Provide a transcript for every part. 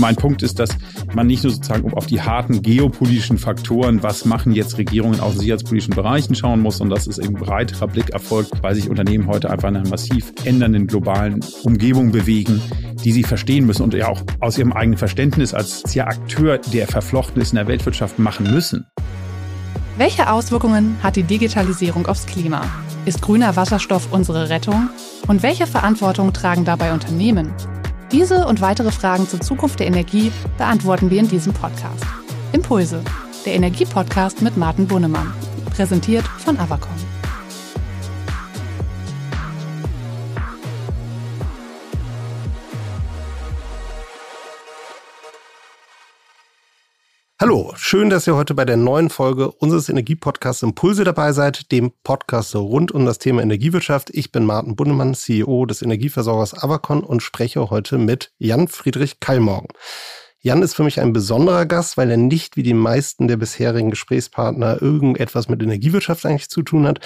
mein Punkt ist, dass man nicht nur sozusagen auf die harten geopolitischen Faktoren, was machen jetzt Regierungen auf sicherheitspolitischen Bereichen schauen muss, und das ist eben breiterer Blick erfolgt, weil sich Unternehmen heute einfach in einer massiv ändernden globalen Umgebung bewegen, die sie verstehen müssen und ja auch aus ihrem eigenen Verständnis als ja Akteur, der verflochten ist in der Weltwirtschaft, machen müssen. Welche Auswirkungen hat die Digitalisierung aufs Klima? Ist grüner Wasserstoff unsere Rettung? Und welche Verantwortung tragen dabei Unternehmen? Diese und weitere Fragen zur Zukunft der Energie beantworten wir in diesem Podcast. Impulse, der Energiepodcast mit Martin Bunnemann. Präsentiert von Avacon. Hallo, schön, dass ihr heute bei der neuen Folge unseres Energiepodcasts Impulse dabei seid, dem Podcast rund um das Thema Energiewirtschaft. Ich bin Martin Bundemann, CEO des Energieversorgers Avacon und spreche heute mit Jan Friedrich Keilmorgen. Jan ist für mich ein besonderer Gast, weil er nicht wie die meisten der bisherigen Gesprächspartner irgendetwas mit Energiewirtschaft eigentlich zu tun hat,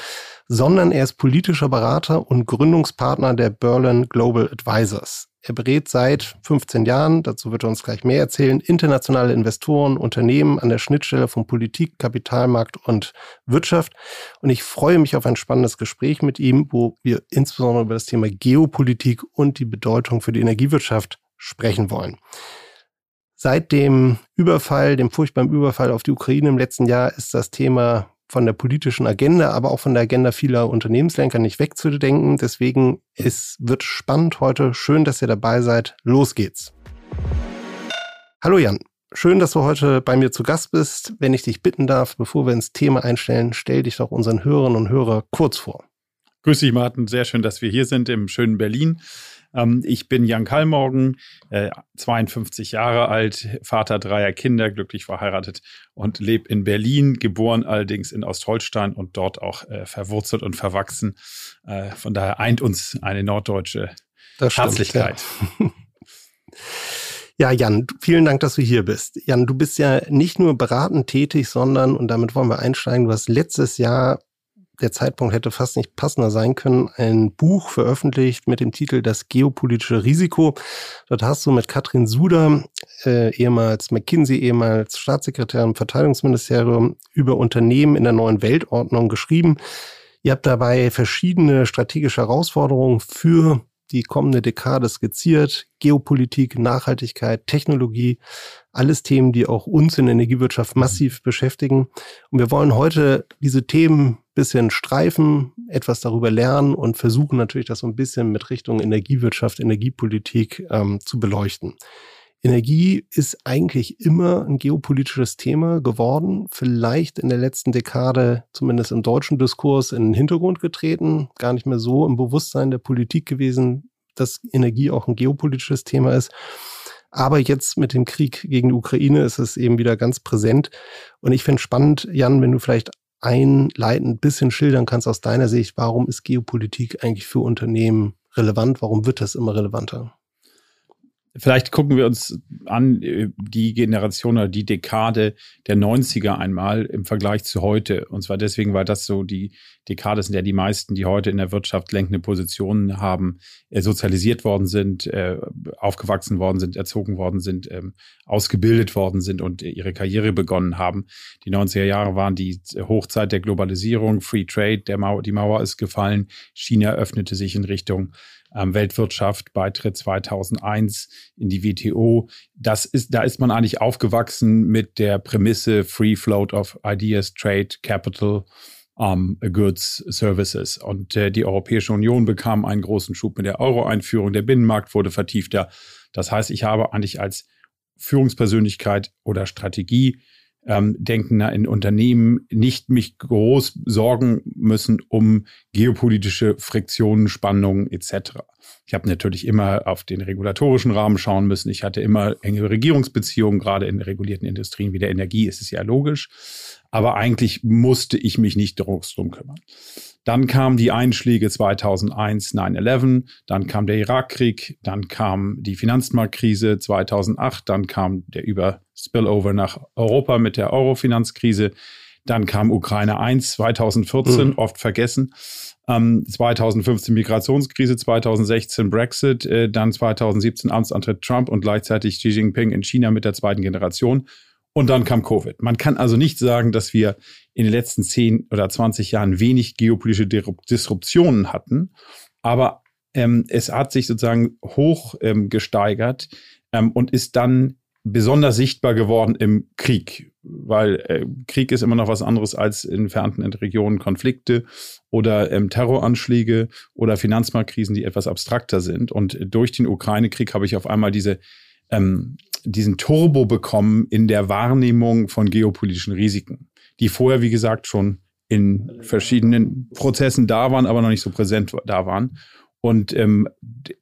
sondern er ist politischer Berater und Gründungspartner der Berlin Global Advisors. Er berät seit 15 Jahren, dazu wird er uns gleich mehr erzählen, internationale Investoren, Unternehmen an der Schnittstelle von Politik, Kapitalmarkt und Wirtschaft. Und ich freue mich auf ein spannendes Gespräch mit ihm, wo wir insbesondere über das Thema Geopolitik und die Bedeutung für die Energiewirtschaft sprechen wollen. Seit dem Überfall, dem furchtbaren Überfall auf die Ukraine im letzten Jahr ist das Thema von der politischen Agenda, aber auch von der Agenda vieler Unternehmenslenker nicht wegzudenken. Deswegen es wird spannend heute. Schön, dass ihr dabei seid. Los geht's. Hallo Jan. Schön, dass du heute bei mir zu Gast bist. Wenn ich dich bitten darf, bevor wir ins Thema einstellen, stell dich doch unseren Hörerinnen und Hörern kurz vor. Grüß dich, Martin. Sehr schön, dass wir hier sind im schönen Berlin. Ähm, ich bin Jan Kallmorgen, äh, 52 Jahre alt, Vater dreier Kinder, glücklich verheiratet und lebe in Berlin, geboren allerdings in Ostholstein und dort auch äh, verwurzelt und verwachsen. Äh, von daher eint uns eine norddeutsche das Herzlichkeit. ja. Ja, Jan, vielen Dank, dass du hier bist. Jan, du bist ja nicht nur beratend tätig, sondern, und damit wollen wir einsteigen, du hast letztes Jahr der Zeitpunkt hätte fast nicht passender sein können, ein Buch veröffentlicht mit dem Titel Das geopolitische Risiko. Dort hast du mit Katrin Suder, äh, ehemals McKinsey, ehemals Staatssekretär im Verteidigungsministerium, über Unternehmen in der neuen Weltordnung geschrieben. Ihr habt dabei verschiedene strategische Herausforderungen für die kommende Dekade skizziert. Geopolitik, Nachhaltigkeit, Technologie, alles Themen, die auch uns in der Energiewirtschaft massiv beschäftigen. Und wir wollen heute diese Themen bisschen streifen, etwas darüber lernen und versuchen natürlich das so ein bisschen mit Richtung Energiewirtschaft, Energiepolitik ähm, zu beleuchten. Energie ist eigentlich immer ein geopolitisches Thema geworden, vielleicht in der letzten Dekade, zumindest im deutschen Diskurs, in den Hintergrund getreten, gar nicht mehr so im Bewusstsein der Politik gewesen, dass Energie auch ein geopolitisches Thema ist. Aber jetzt mit dem Krieg gegen die Ukraine ist es eben wieder ganz präsent. Und ich finde spannend, Jan, wenn du vielleicht einleitend ein bisschen schildern kannst aus deiner Sicht, warum ist Geopolitik eigentlich für Unternehmen relevant? Warum wird das immer relevanter? Vielleicht gucken wir uns an äh, die Generation oder die Dekade der 90er einmal im Vergleich zu heute. Und zwar deswegen, weil das so die Dekade ist, in der die meisten, die heute in der Wirtschaft lenkende Positionen haben, äh, sozialisiert worden sind, äh, aufgewachsen worden sind, erzogen worden sind, ähm, ausgebildet worden sind und ihre Karriere begonnen haben. Die 90er Jahre waren die Hochzeit der Globalisierung, Free Trade, der Mauer, die Mauer ist gefallen, China öffnete sich in Richtung Weltwirtschaft, Beitritt 2001 in die WTO. Das ist, da ist man eigentlich aufgewachsen mit der Prämisse Free Float of Ideas, Trade, Capital, um, Goods, Services. Und äh, die Europäische Union bekam einen großen Schub mit der Euro-Einführung. Der Binnenmarkt wurde vertiefter. Das heißt, ich habe eigentlich als Führungspersönlichkeit oder Strategie ähm, Denkender in Unternehmen nicht mich groß sorgen müssen um geopolitische Friktionen, Spannungen etc. Ich habe natürlich immer auf den regulatorischen Rahmen schauen müssen. Ich hatte immer enge Regierungsbeziehungen, gerade in regulierten Industrien wie der Energie ist es ja logisch. Aber eigentlich musste ich mich nicht drum kümmern. Dann kamen die Einschläge 2001, 9-11, dann kam der Irakkrieg, dann kam die Finanzmarktkrise 2008, dann kam der Über Spillover nach Europa mit der Euro-Finanzkrise. Dann kam Ukraine 1 2014, mhm. oft vergessen. Ähm, 2015 Migrationskrise, 2016 Brexit, äh, dann 2017 Amtsantritt Trump und gleichzeitig Xi Jinping in China mit der zweiten Generation. Und dann kam Covid. Man kann also nicht sagen, dass wir in den letzten 10 oder 20 Jahren wenig geopolitische Disruptionen hatten, aber ähm, es hat sich sozusagen hoch ähm, gesteigert ähm, und ist dann besonders sichtbar geworden im Krieg, weil äh, Krieg ist immer noch was anderes als in entfernten Regionen Konflikte oder ähm, Terroranschläge oder Finanzmarktkrisen, die etwas abstrakter sind. Und durch den Ukraine-Krieg habe ich auf einmal diese ähm, diesen Turbo bekommen in der Wahrnehmung von geopolitischen Risiken, die vorher, wie gesagt, schon in verschiedenen Prozessen da waren, aber noch nicht so präsent da waren. Und ähm,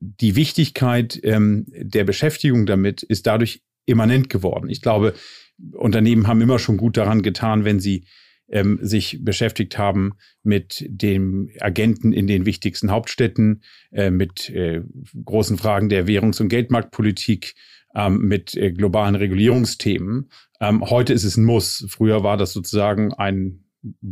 die Wichtigkeit ähm, der Beschäftigung damit ist dadurch immanent geworden. Ich glaube, Unternehmen haben immer schon gut daran getan, wenn sie ähm, sich beschäftigt haben mit dem Agenten in den wichtigsten Hauptstädten, äh, mit äh, großen Fragen der Währungs- und Geldmarktpolitik, ähm, mit äh, globalen Regulierungsthemen. Ähm, heute ist es ein Muss. Früher war das sozusagen ein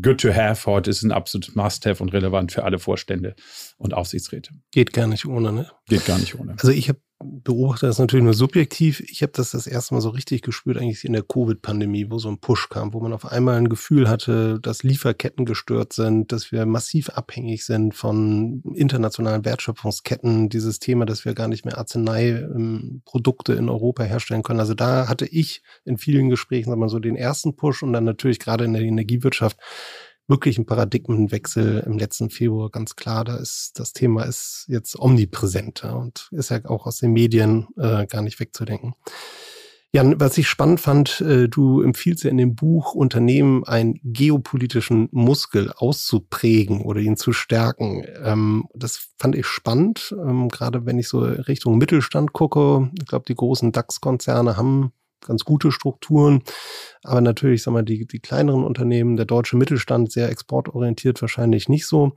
good to have. Heute ist es ein absolutes Must-have und relevant für alle Vorstände und Aufsichtsräte. Geht gar nicht ohne, ne? Geht gar nicht ohne. Also ich habe beobachte das natürlich nur subjektiv. Ich habe das das erste Mal so richtig gespürt, eigentlich in der Covid-Pandemie, wo so ein Push kam, wo man auf einmal ein Gefühl hatte, dass Lieferketten gestört sind, dass wir massiv abhängig sind von internationalen Wertschöpfungsketten. Dieses Thema, dass wir gar nicht mehr Arzneiprodukte in Europa herstellen können. Also da hatte ich in vielen Gesprächen, sagen wir so, den ersten Push und dann natürlich gerade in der Energiewirtschaft wirklich ein Paradigmenwechsel im letzten Februar, ganz klar. Da ist das Thema ist jetzt omnipräsent und ist ja auch aus den Medien äh, gar nicht wegzudenken. Jan, was ich spannend fand, äh, du empfiehlst ja in dem Buch, Unternehmen einen geopolitischen Muskel auszuprägen oder ihn zu stärken. Ähm, das fand ich spannend, ähm, gerade wenn ich so Richtung Mittelstand gucke. Ich glaube, die großen DAX-Konzerne haben ganz gute Strukturen. Aber natürlich, sagen wir, die, die kleineren Unternehmen, der deutsche Mittelstand, sehr exportorientiert wahrscheinlich nicht so.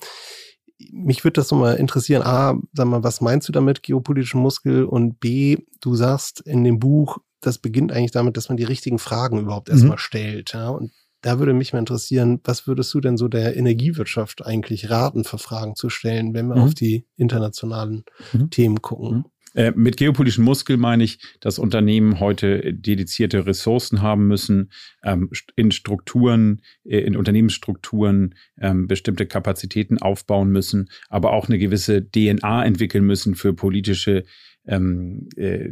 Mich würde das so mal interessieren. A, sag mal, was meinst du damit, geopolitischen Muskel? Und B, du sagst in dem Buch, das beginnt eigentlich damit, dass man die richtigen Fragen überhaupt mhm. erstmal stellt. Ja? Und da würde mich mal interessieren, was würdest du denn so der Energiewirtschaft eigentlich raten, für Fragen zu stellen, wenn wir mhm. auf die internationalen mhm. Themen gucken? Äh, mit geopolitischen Muskel meine ich, dass Unternehmen heute dedizierte Ressourcen haben müssen, ähm, in Strukturen, äh, in Unternehmensstrukturen ähm, bestimmte Kapazitäten aufbauen müssen, aber auch eine gewisse DNA entwickeln müssen für politische ähm, äh,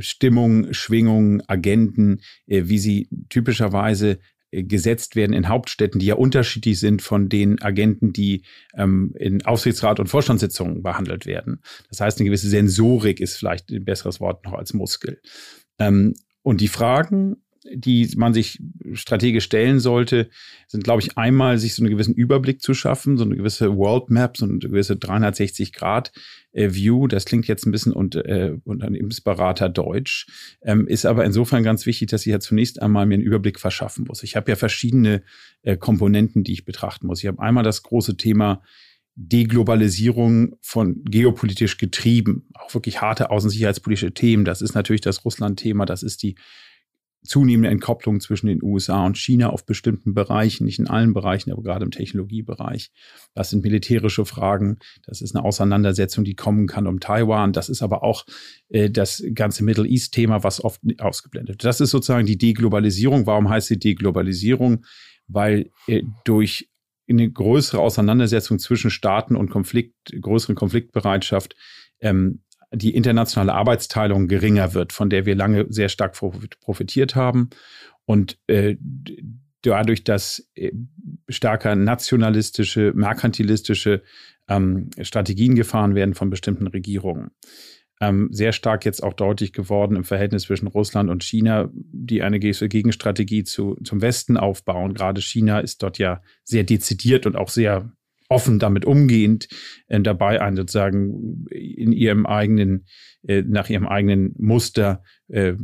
Stimmung, Schwingung, Agenten, äh, wie sie typischerweise gesetzt werden in Hauptstädten, die ja unterschiedlich sind von den Agenten, die ähm, in Aufsichtsrat und Vorstandssitzungen behandelt werden. Das heißt, eine gewisse Sensorik ist vielleicht ein besseres Wort noch als Muskel. Ähm, und die Fragen, die man sich strategisch stellen sollte, sind, glaube ich, einmal sich so einen gewissen Überblick zu schaffen, so eine gewisse World Map, so eine gewisse 360 Grad äh, View. Das klingt jetzt ein bisschen unter, äh, Unternehmensberater Deutsch, ähm, ist aber insofern ganz wichtig, dass ich ja zunächst einmal mir einen Überblick verschaffen muss. Ich habe ja verschiedene äh, Komponenten, die ich betrachten muss. Ich habe einmal das große Thema Deglobalisierung von geopolitisch getrieben, auch wirklich harte außensicherheitspolitische Themen. Das ist natürlich das Russland-Thema, das ist die zunehmende Entkopplung zwischen den USA und China auf bestimmten Bereichen, nicht in allen Bereichen, aber gerade im Technologiebereich. Das sind militärische Fragen. Das ist eine Auseinandersetzung, die kommen kann um Taiwan. Das ist aber auch äh, das ganze Middle East-Thema, was oft ausgeblendet wird. Das ist sozusagen die Deglobalisierung. Warum heißt sie Deglobalisierung? Weil äh, durch eine größere Auseinandersetzung zwischen Staaten und Konflikt, größere Konfliktbereitschaft ähm, die internationale Arbeitsteilung geringer wird, von der wir lange sehr stark profitiert haben. Und äh, dadurch, dass äh, stärker nationalistische, merkantilistische ähm, Strategien gefahren werden von bestimmten Regierungen. Ähm, sehr stark jetzt auch deutlich geworden im Verhältnis zwischen Russland und China, die eine Gegenstrategie zu, zum Westen aufbauen. Gerade China ist dort ja sehr dezidiert und auch sehr offen damit umgehend äh, dabei ein, sozusagen in ihrem eigenen, äh, nach ihrem eigenen Muster äh, äh,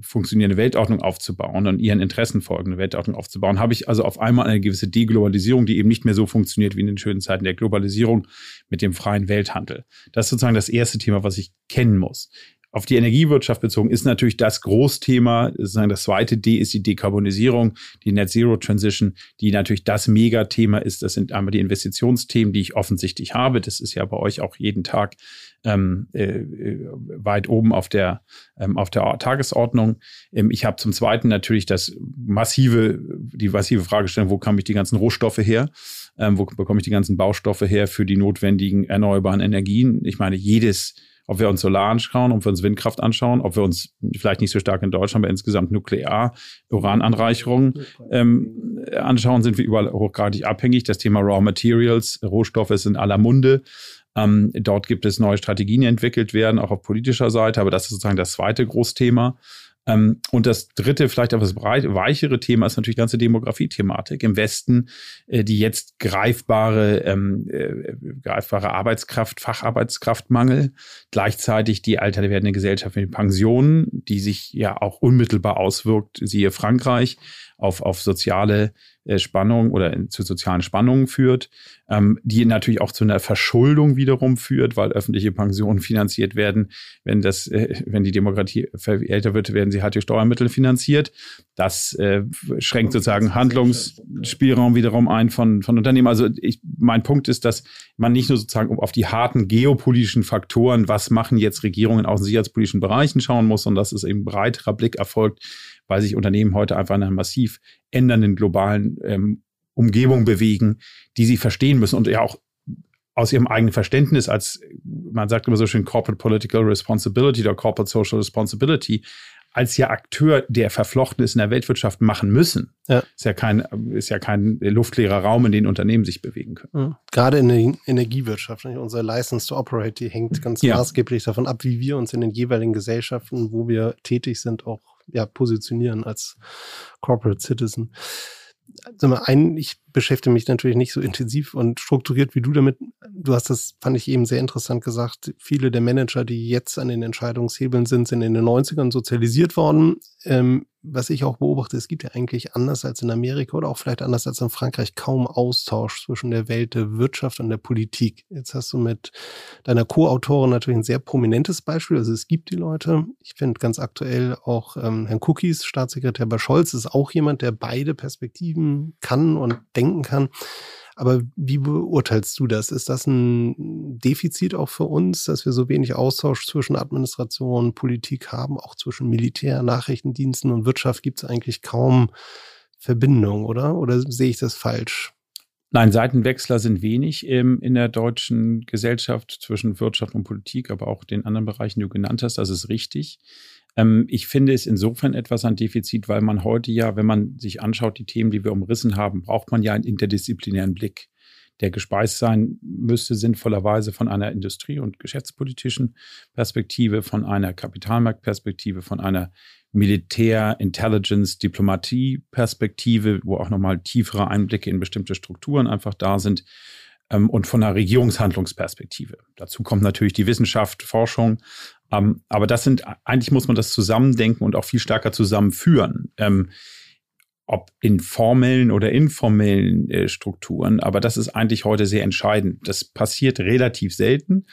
funktionierende Weltordnung aufzubauen und ihren Interessen folgende Weltordnung aufzubauen, habe ich also auf einmal eine gewisse Deglobalisierung, die eben nicht mehr so funktioniert wie in den schönen Zeiten der Globalisierung mit dem freien Welthandel. Das ist sozusagen das erste Thema, was ich kennen muss. auf die Energiewirtschaft bezogen ist natürlich das Großthema. Sozusagen das zweite D ist die Dekarbonisierung, die Net Zero Transition, die natürlich das Megathema ist. Das sind einmal die Investitionsthemen, die ich offensichtlich habe. Das ist ja bei euch auch jeden Tag ähm, äh, weit oben auf der, ähm, auf der Tagesordnung. Ähm, ich habe zum Zweiten natürlich das massive, die massive Fragestellung, wo komme ich die ganzen Rohstoffe her? Ähm, wo bekomme ich die ganzen Baustoffe her für die notwendigen erneuerbaren Energien? Ich meine, jedes ob wir uns Solar anschauen, ob wir uns Windkraft anschauen, ob wir uns vielleicht nicht so stark in Deutschland, aber insgesamt Nuklear, Urananreicherung ähm, anschauen, sind wir überall hochgradig abhängig. Das Thema Raw Materials, Rohstoffe ist in aller Munde. Ähm, dort gibt es neue Strategien, die entwickelt werden, auch auf politischer Seite, aber das ist sozusagen das zweite Großthema. Ähm, und das dritte, vielleicht etwas breit, weichere Thema ist natürlich die ganze Demografie-Thematik im Westen, äh, die jetzt greifbare, ähm, äh, greifbare Arbeitskraft, Facharbeitskraftmangel, gleichzeitig die alter werdende Gesellschaft mit den Pensionen, die sich ja auch unmittelbar auswirkt, siehe Frankreich, auf, auf soziale Spannung oder zu sozialen Spannungen führt, ähm, die natürlich auch zu einer Verschuldung wiederum führt, weil öffentliche Pensionen finanziert werden. Wenn das, äh, wenn die Demokratie älter wird, werden sie halt durch Steuermittel finanziert. Das äh, schränkt sozusagen Handlungsspielraum wiederum ein von, von Unternehmen. Also ich, mein Punkt ist, dass man nicht nur sozusagen auf die harten geopolitischen Faktoren, was machen jetzt Regierungen in sicherheitspolitischen Bereichen schauen muss, und dass es eben breiterer Blick erfolgt, weil sich Unternehmen heute einfach in einer massiv ändernden globalen ähm, Umgebung bewegen, die sie verstehen müssen und ja auch aus ihrem eigenen Verständnis als, man sagt immer so schön Corporate Political Responsibility oder Corporate Social Responsibility, als ja Akteur, der verflochten ist in der Weltwirtschaft, machen müssen. Ja. Ist ja kein, ist ja kein luftleerer Raum, in den Unternehmen sich bewegen können. Mhm. Gerade in der Energiewirtschaft, nicht? unsere License to Operate, die hängt ganz ja. maßgeblich davon ab, wie wir uns in den jeweiligen Gesellschaften, wo wir tätig sind, auch ja, positionieren als Corporate Citizen. Mal, ein, ich beschäftige mich natürlich nicht so intensiv und strukturiert wie du damit. Du hast das, fand ich eben sehr interessant gesagt. Viele der Manager, die jetzt an den Entscheidungshebeln sind, sind in den 90ern sozialisiert worden. Ähm, was ich auch beobachte, es gibt ja eigentlich anders als in Amerika oder auch vielleicht anders als in Frankreich kaum Austausch zwischen der Welt der Wirtschaft und der Politik. Jetzt hast du mit deiner Co-Autorin natürlich ein sehr prominentes Beispiel. Also es gibt die Leute. Ich finde ganz aktuell auch ähm, Herrn Cookies, Staatssekretär bei Scholz, ist auch jemand, der beide Perspektiven kann und denken kann. Aber wie beurteilst du das? Ist das ein Defizit auch für uns, dass wir so wenig Austausch zwischen Administration, Politik haben, auch zwischen Militär, Nachrichtendiensten und Wirtschaft gibt es eigentlich kaum Verbindung, oder? Oder sehe ich das falsch? Nein, Seitenwechsler sind wenig im, in der deutschen Gesellschaft zwischen Wirtschaft und Politik, aber auch den anderen Bereichen, die du genannt hast. Das ist richtig. Ähm, ich finde es insofern etwas ein Defizit, weil man heute ja, wenn man sich anschaut, die Themen, die wir umrissen haben, braucht man ja einen interdisziplinären Blick, der gespeist sein müsste, sinnvollerweise von einer industrie- und geschäftspolitischen Perspektive, von einer Kapitalmarktperspektive, von einer Militär-, Intelligence-, Diplomatie-Perspektive, wo auch nochmal tiefere Einblicke in bestimmte Strukturen einfach da sind und von einer Regierungshandlungsperspektive. Dazu kommt natürlich die Wissenschaft, Forschung, ähm, aber das sind, eigentlich muss man das zusammendenken und auch viel stärker zusammenführen. Ähm, ob in formellen oder informellen äh, Strukturen. Aber das ist eigentlich heute sehr entscheidend. Das passiert relativ selten,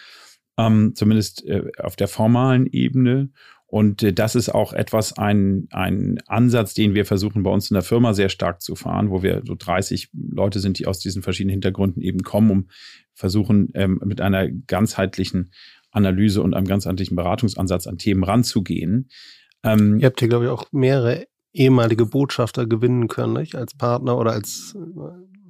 ähm, zumindest äh, auf der formalen Ebene. Und äh, das ist auch etwas, ein, ein Ansatz, den wir versuchen bei uns in der Firma sehr stark zu fahren, wo wir so 30 Leute sind, die aus diesen verschiedenen Hintergründen eben kommen, um versuchen, ähm, mit einer ganzheitlichen Analyse und einem ganzheitlichen Beratungsansatz an Themen ranzugehen. Ähm, Ihr habt hier, glaube ich, auch mehrere ehemalige Botschafter gewinnen können, nicht? Als Partner oder als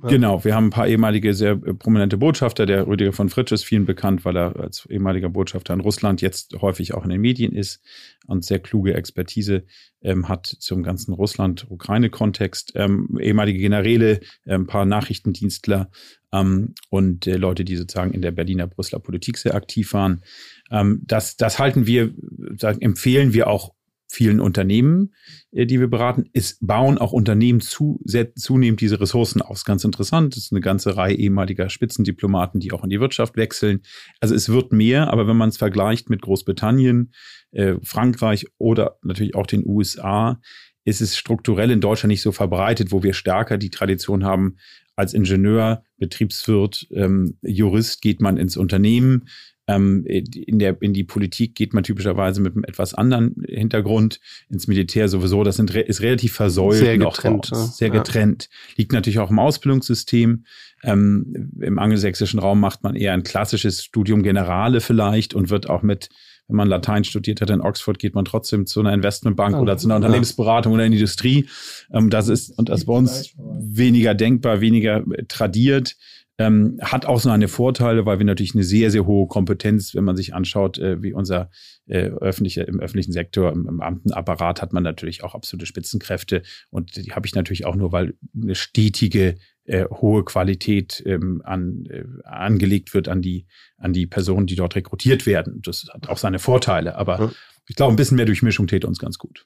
ja. Genau, wir haben ein paar ehemalige sehr äh, prominente Botschafter. Der Rüdiger von Fritsch ist vielen bekannt, weil er als ehemaliger Botschafter in Russland jetzt häufig auch in den Medien ist und sehr kluge Expertise ähm, hat zum ganzen Russland-Ukraine-Kontext. Ähm, ehemalige Generäle, äh, ein paar Nachrichtendienstler ähm, und äh, Leute, die sozusagen in der Berliner Brüsseler Politik sehr aktiv waren. Ähm, das, das halten wir, sagen, empfehlen wir auch vielen Unternehmen, äh, die wir beraten, ist, bauen auch Unternehmen zu, sehr, zunehmend diese Ressourcen aus. Ganz interessant. Es ist eine ganze Reihe ehemaliger Spitzendiplomaten, die auch in die Wirtschaft wechseln. Also es wird mehr, aber wenn man es vergleicht mit Großbritannien, äh, Frankreich oder natürlich auch den USA, ist es strukturell in Deutschland nicht so verbreitet, wo wir stärker die Tradition haben, als Ingenieur, Betriebswirt, ähm, Jurist geht man ins Unternehmen, Ähm, in, der, in die Politik geht man typischerweise mit einem etwas anderen Hintergrund, ins Militär sowieso. Das sind, ist relativ versäult. Sehr getrennt. Sehr getrennt. Liegt natürlich auch im Ausbildungssystem. Ähm, Im angelsächsischen Raum macht man eher ein klassisches Studium Generale vielleicht und wird auch mit wenn man Latein studiert hat in Oxford, geht man trotzdem zu einer Investmentbank oh, oder zu einer Unternehmensberatung oder in die Industrie. Ähm, das ist, und das ist bei uns weniger denkbar, weniger tradiert. Ähm, hat auch so eine Vorteile, weil wir natürlich eine sehr, sehr hohe Kompetenz, wenn man sich anschaut, äh, wie unser äh, öffentliche, im öffentlichen Sektor, im, im Amtenapparat hat man natürlich auch absolute Spitzenkräfte und die habe ich natürlich auch nur, weil eine stetige äh, hohe Qualität ähm, an, äh, angelegt wird an die, an die Personen, die dort rekrutiert werden. Das hat auch seine Vorteile, aber ja. ich glaube, ein bisschen mehr Durchmischung täte uns ganz gut.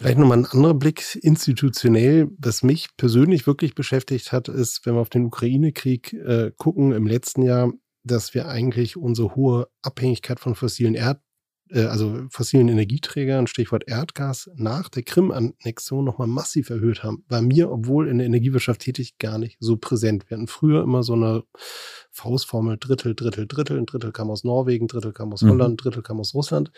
Vielleicht nochmal ein anderer Blick institutionell. Was mich persönlich wirklich beschäftigt hat, ist, wenn wir auf den Ukraine-Krieg äh, gucken im letzten Jahr, dass wir eigentlich unsere hohe Abhängigkeit von fossilen Erd äh, also fossilen Energieträgern, Stichwort Erdgas, nach der Krim-Annexion nochmal massiv erhöht haben, war mir, obwohl in der Energiewirtschaft tätig, gar nicht so präsent. Wir hatten früher immer so eine Faustformel Drittel, Drittel, Drittel. Ein Drittel kam aus Norwegen, ein Drittel kam aus mhm. Holland, ein Drittel kam aus Russland.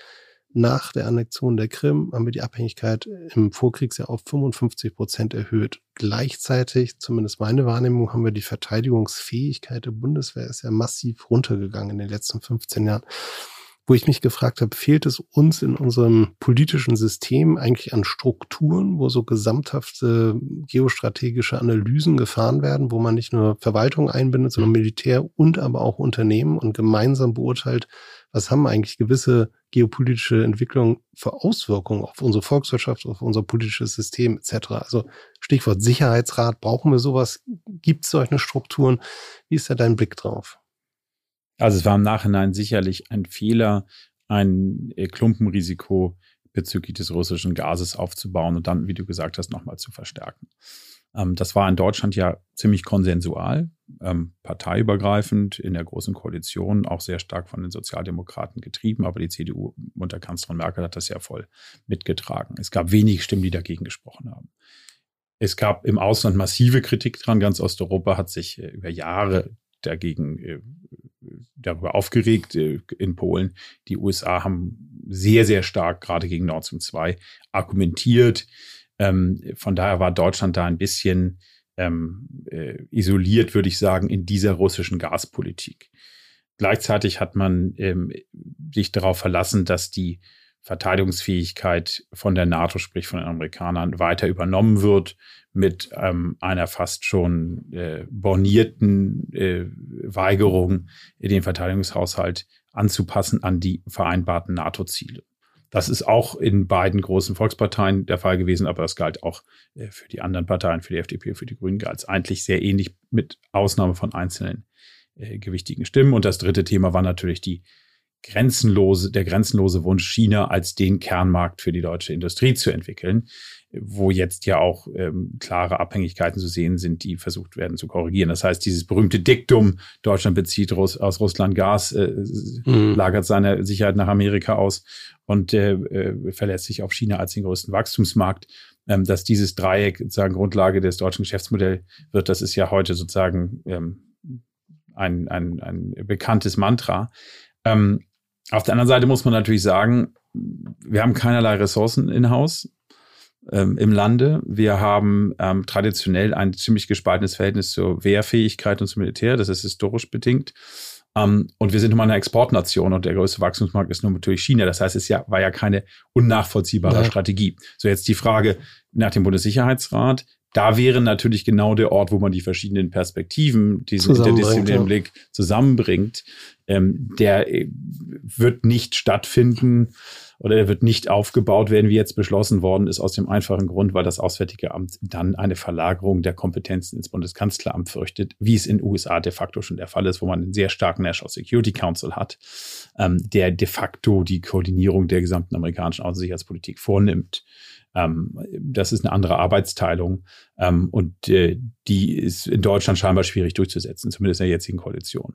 Nach der Annexion der Krim haben wir die Abhängigkeit im Vorkriegsjahr auf 55 Prozent erhöht. Gleichzeitig, zumindest meine Wahrnehmung, haben wir die Verteidigungsfähigkeit der Bundeswehr ist ja massiv runtergegangen in den letzten 15 Jahren wo ich mich gefragt habe, fehlt es uns in unserem politischen System eigentlich an Strukturen, wo so gesamthafte geostrategische Analysen gefahren werden, wo man nicht nur Verwaltung einbindet, sondern Militär und aber auch Unternehmen und gemeinsam beurteilt, was haben eigentlich gewisse geopolitische Entwicklungen für Auswirkungen auf unsere Volkswirtschaft, auf unser politisches System etc. Also Stichwort Sicherheitsrat, brauchen wir sowas? Gibt es solche Strukturen? Wie ist da dein Blick drauf? Also es war im Nachhinein sicherlich ein Fehler, ein äh, Klumpenrisiko bezüglich des russischen Gases aufzubauen und dann, wie du gesagt hast, nochmal zu verstärken. Ähm, das war in Deutschland ja ziemlich konsensual, ähm, parteiübergreifend in der Großen Koalition, auch sehr stark von den Sozialdemokraten getrieben, aber die CDU unter Kanzlerin Merkel hat das ja voll mitgetragen. Es gab wenig Stimmen, die dagegen gesprochen haben. Es gab im Ausland massive Kritik dran. Ganz Osteuropa hat sich äh, über Jahre dagegen äh, darüber aufgeregt äh, in Polen. Die USA haben sehr, sehr stark gerade gegen Nord Stream 2 argumentiert. Ähm, von daher war Deutschland da ein bisschen ähm, äh, isoliert, würde ich sagen, in dieser russischen Gaspolitik. Gleichzeitig hat man ähm, sich darauf verlassen, dass die Verteidigungsfähigkeit von der NATO, sprich von den Amerikanern, weiter übernommen wird mit ähm, einer fast schon äh, bornierten äh, Weigerung, den Verteidigungshaushalt anzupassen an die vereinbarten NATO-Ziele. Das ist auch in beiden großen Volksparteien der Fall gewesen, aber das galt auch äh, für die anderen Parteien, für die FDP, für die Grünen, galt es eigentlich sehr ähnlich mit Ausnahme von einzelnen äh, gewichtigen Stimmen. Und das dritte Thema war natürlich die grenzenlose, der grenzenlose Wunsch, China als den Kernmarkt für die deutsche Industrie zu entwickeln, wo jetzt ja auch ähm, klare Abhängigkeiten zu sehen sind, die versucht werden zu korrigieren. Das heißt, dieses berühmte Diktum, Deutschland bezieht Russ aus Russland Gas, äh, mhm. lagert seine Sicherheit nach Amerika aus und äh, äh, verlässt sich auf China als den größten Wachstumsmarkt. Ähm, dass dieses Dreieck sozusagen Grundlage des deutschen Geschäftsmodells wird, das ist ja heute sozusagen ähm, ein, ein, ein bekanntes Mantra. Ähm, auf der anderen Seite muss man natürlich sagen, wir haben keinerlei Ressourcen in Haus ähm, im Lande. Wir haben ähm, traditionell ein ziemlich gespaltenes Verhältnis zur Wehrfähigkeit und zum Militär. Das ist historisch bedingt. Um, und wir sind nun mal eine Exportnation und der größte Wachstumsmarkt ist nun natürlich China. Das heißt, es ja, war ja keine unnachvollziehbare ja. Strategie. So jetzt die Frage nach dem Bundessicherheitsrat da wäre natürlich genau der Ort, wo man die verschiedenen Perspektiven, diesen interdisziplinären ja. Blick zusammenbringt. Ähm, der äh, wird nicht stattfinden oder der wird nicht aufgebaut werden, wie jetzt beschlossen worden ist, aus dem einfachen Grund, weil das Auswärtige Amt dann eine Verlagerung der Kompetenzen ins Bundeskanzleramt fürchtet, wie es in den USA de facto schon der Fall ist, wo man einen sehr starken National Security Council hat, ähm, der de facto die Koordinierung der gesamten amerikanischen Außensicherheitspolitik vornimmt. Ähm, das ist eine andere Arbeitsteilung ähm, und äh, die ist in Deutschland scheinbar schwierig durchzusetzen, zumindest in der jetzigen Koalition.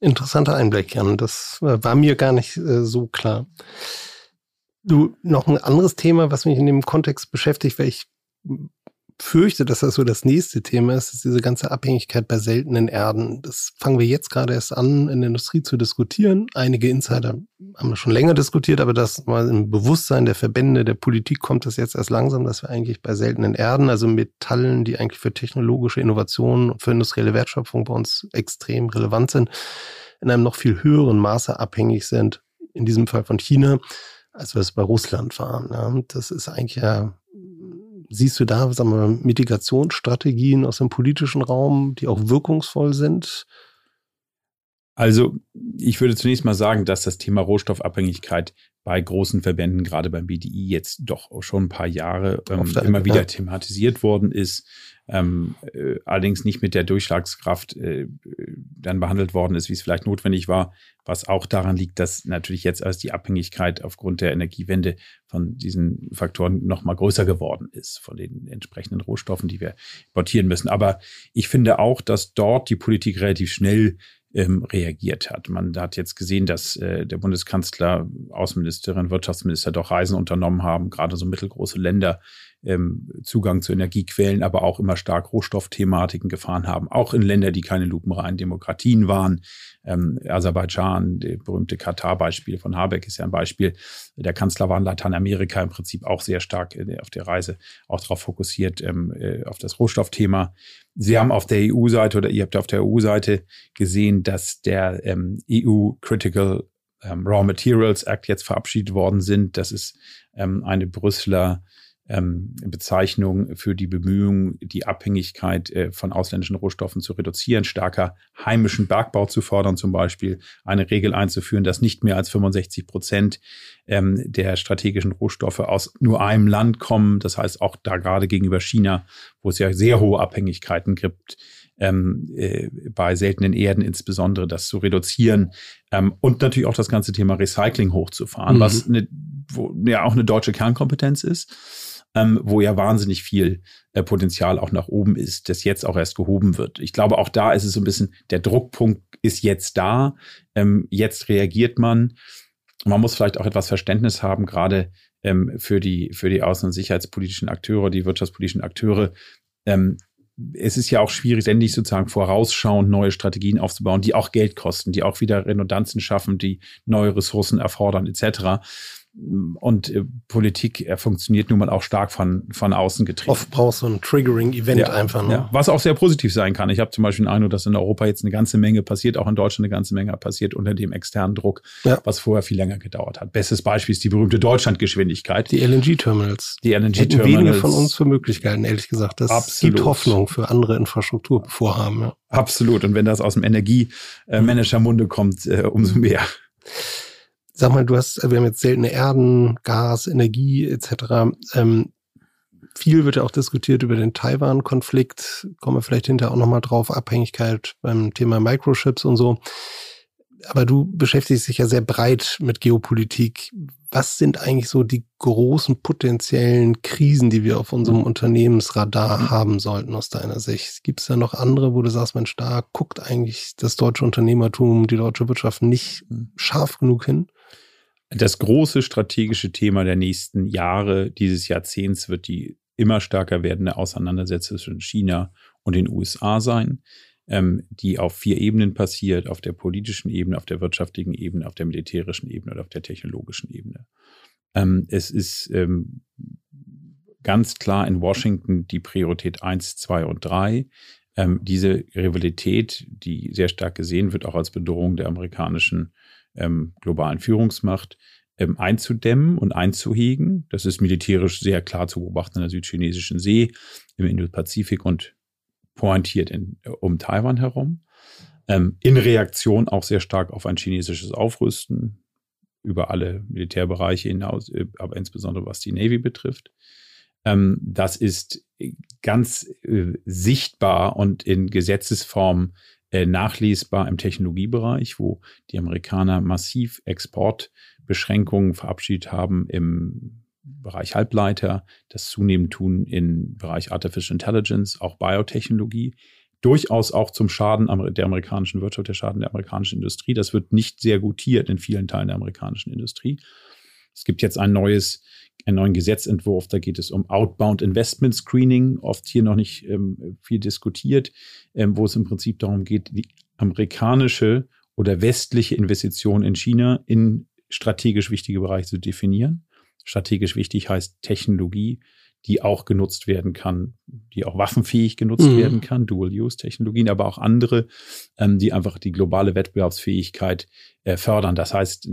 Interessanter Einblick, Jan. Das äh, war mir gar nicht äh, so klar. Du, noch ein anderes Thema, was mich in dem Kontext beschäftigt, weil ich fürchte, dass das so das nächste Thema ist, ist diese ganze Abhängigkeit bei seltenen Erden. Das fangen wir jetzt gerade erst an, in der Industrie zu diskutieren. Einige Insider haben schon länger diskutiert, aber das mal im Bewusstsein der Verbände, der Politik kommt das jetzt erst langsam, dass wir eigentlich bei seltenen Erden, also Metallen, die eigentlich für technologische Innovationen und für industrielle Wertschöpfung bei uns extrem relevant sind, in einem noch viel höheren Maße abhängig sind, in diesem Fall von China, als wir es bei Russland waren. Das ist eigentlich ja siehst du da, sagen wir, Mitigationsstrategien aus dem politischen Raum, die auch wirkungsvoll sind? Also ich würde zunächst mal sagen, dass das Thema Rohstoffabhängigkeit bei großen Verbänden, gerade beim BDI, jetzt doch schon ein paar Jahre ähm, immer wieder thematisiert worden ist ähm, äh, allerdings nicht mit der Durchschlagskraft äh, dann behandelt worden ist, wie es vielleicht notwendig war, was auch daran liegt, dass natürlich jetzt erst die Abhängigkeit aufgrund der Energiewende von diesen Faktoren noch mal größer geworden ist, von den entsprechenden Rohstoffen, die wir importieren müssen. Aber ich finde auch, dass dort die Politik relativ schnell ähm, reagiert hat. Man hat jetzt gesehen, dass äh, der Bundeskanzler, Außenministerin, Wirtschaftsminister doch Reisen unternommen haben, gerade so mittelgroße Länder ähm, Zugang zu Energiequellen, aber auch immer stark Rohstoffthematiken gefahren haben, auch in Länder, die keine lupenreinen Demokratien waren. Ähm, Aserbaidschan, der berühmte Katar-Beispiel von Habeck ist ja ein Beispiel. Der Kanzler war in Lateinamerika im Prinzip auch sehr stark äh, auf der Reise auch darauf fokussiert, ähm, äh, auf das Rohstoffthema. Sie haben auf der EU-Seite oder ihr habt auf der EU-Seite gesehen, dass der ähm, EU Critical ähm, Raw Materials Act jetzt verabschiedet worden sind. Das ist ähm, eine Brüsseler ähm, Bezeichnung für die Bemühungen, die Abhängigkeit äh, von ausländischen Rohstoffen zu reduzieren, stärker heimischen Bergbau zu fördern, zum Beispiel eine Regel einzuführen, dass nicht mehr als 65 Prozent ähm, der strategischen Rohstoffe aus nur einem Land kommen. Das heißt auch da gerade gegenüber China, wo es ja sehr hohe Abhängigkeiten gibt, ähm, äh, bei seltenen Erden insbesondere das zu reduzieren ähm, und natürlich auch das ganze Thema Recycling hochzufahren, mhm. was eine, wo, ja auch eine deutsche Kernkompetenz ist ähm, wo ja wahnsinnig viel äh, Potenzial auch nach oben ist, das jetzt auch erst gehoben wird. Ich glaube, auch da ist es so ein bisschen, der Druckpunkt ist jetzt da, ähm, jetzt reagiert man. Man muss vielleicht auch etwas Verständnis haben, gerade ähm, für die, für die außen- und sicherheitspolitischen Akteure, die wirtschaftspolitischen Akteure. Ähm, es ist ja auch schwierig, ständig sozusagen vorausschauend neue Strategien aufzubauen, die auch Geld kosten, die auch wieder Redundanzen schaffen, die neue Ressourcen erfordern, etc und äh, Politik er funktioniert nun mal auch stark von, von außen getrieben. Oft brauchst du ein Triggering-Event ja, einfach. Ne? Ja, was auch sehr positiv sein kann. Ich habe zum Beispiel den Eindruck, dass in Europa jetzt eine ganze Menge passiert, auch in Deutschland eine ganze Menge passiert unter dem externen Druck, ja. was vorher viel länger gedauert hat. Bestes Beispiel ist die berühmte Deutschlandgeschwindigkeit. Die LNG-Terminals. Die LNG-Terminals. wenige von uns für Möglichkeiten, ehrlich gesagt. Das Absolut. gibt Hoffnung für andere Infrastrukturvorhaben. Ja. Absolut. Und wenn das aus dem Energiemanager-Munde kommt, äh, umso mehr. Sag mal, du hast, wir haben jetzt seltene Erden, Gas, Energie etc. Ähm, viel wird ja auch diskutiert über den Taiwan-Konflikt. Kommen wir vielleicht hinterher auch nochmal drauf. Abhängigkeit beim Thema Microchips und so. Aber du beschäftigst dich ja sehr breit mit Geopolitik. Was sind eigentlich so die großen potenziellen Krisen, die wir auf unserem Unternehmensradar haben sollten aus deiner Sicht? Gibt es da noch andere, wo du sagst, Mensch, da guckt eigentlich das deutsche Unternehmertum, die deutsche Wirtschaft nicht scharf genug hin? Das große strategische Thema der nächsten Jahre, dieses Jahrzehnts, wird die immer stärker werdende Auseinandersetzung zwischen China und den USA sein, ähm, die auf vier Ebenen passiert, auf der politischen Ebene, auf der wirtschaftlichen Ebene, auf der militärischen Ebene und auf der technologischen Ebene. Ähm, es ist ähm, ganz klar in Washington die Priorität eins, zwei und drei. Ähm, diese Rivalität, die sehr stark gesehen wird, auch als Bedrohung der amerikanischen ähm, globalen Führungsmacht ähm, einzudämmen und einzuhegen. Das ist militärisch sehr klar zu beobachten in der südchinesischen See, im Indopazifik und pointiert in, um Taiwan herum. Ähm, in Reaktion auch sehr stark auf ein chinesisches Aufrüsten über alle Militärbereiche hinaus, äh, aber insbesondere was die Navy betrifft. Ähm, das ist ganz äh, sichtbar und in Gesetzesform äh, nachlesbar im Technologiebereich, wo die Amerikaner massiv Exportbeschränkungen verabschiedet haben im Bereich Halbleiter, das zunehmend tun im Bereich Artificial Intelligence, auch Biotechnologie, durchaus auch zum Schaden der amerikanischen Wirtschaft, der Schaden der amerikanischen Industrie. Das wird nicht sehr gutiert in vielen Teilen der amerikanischen Industrie. Es gibt jetzt ein neues, einen neuen Gesetzentwurf, da geht es um Outbound Investment Screening, oft hier noch nicht ähm, viel diskutiert, ähm, wo es im Prinzip darum geht, die amerikanische oder westliche Investition in China in strategisch wichtige Bereiche zu definieren. Strategisch wichtig heißt Technologie, die auch genutzt werden kann, die auch waffenfähig genutzt mhm. werden kann, Dual-Use-Technologien, aber auch andere, ähm, die einfach die globale Wettbewerbsfähigkeit äh, fördern. Das heißt,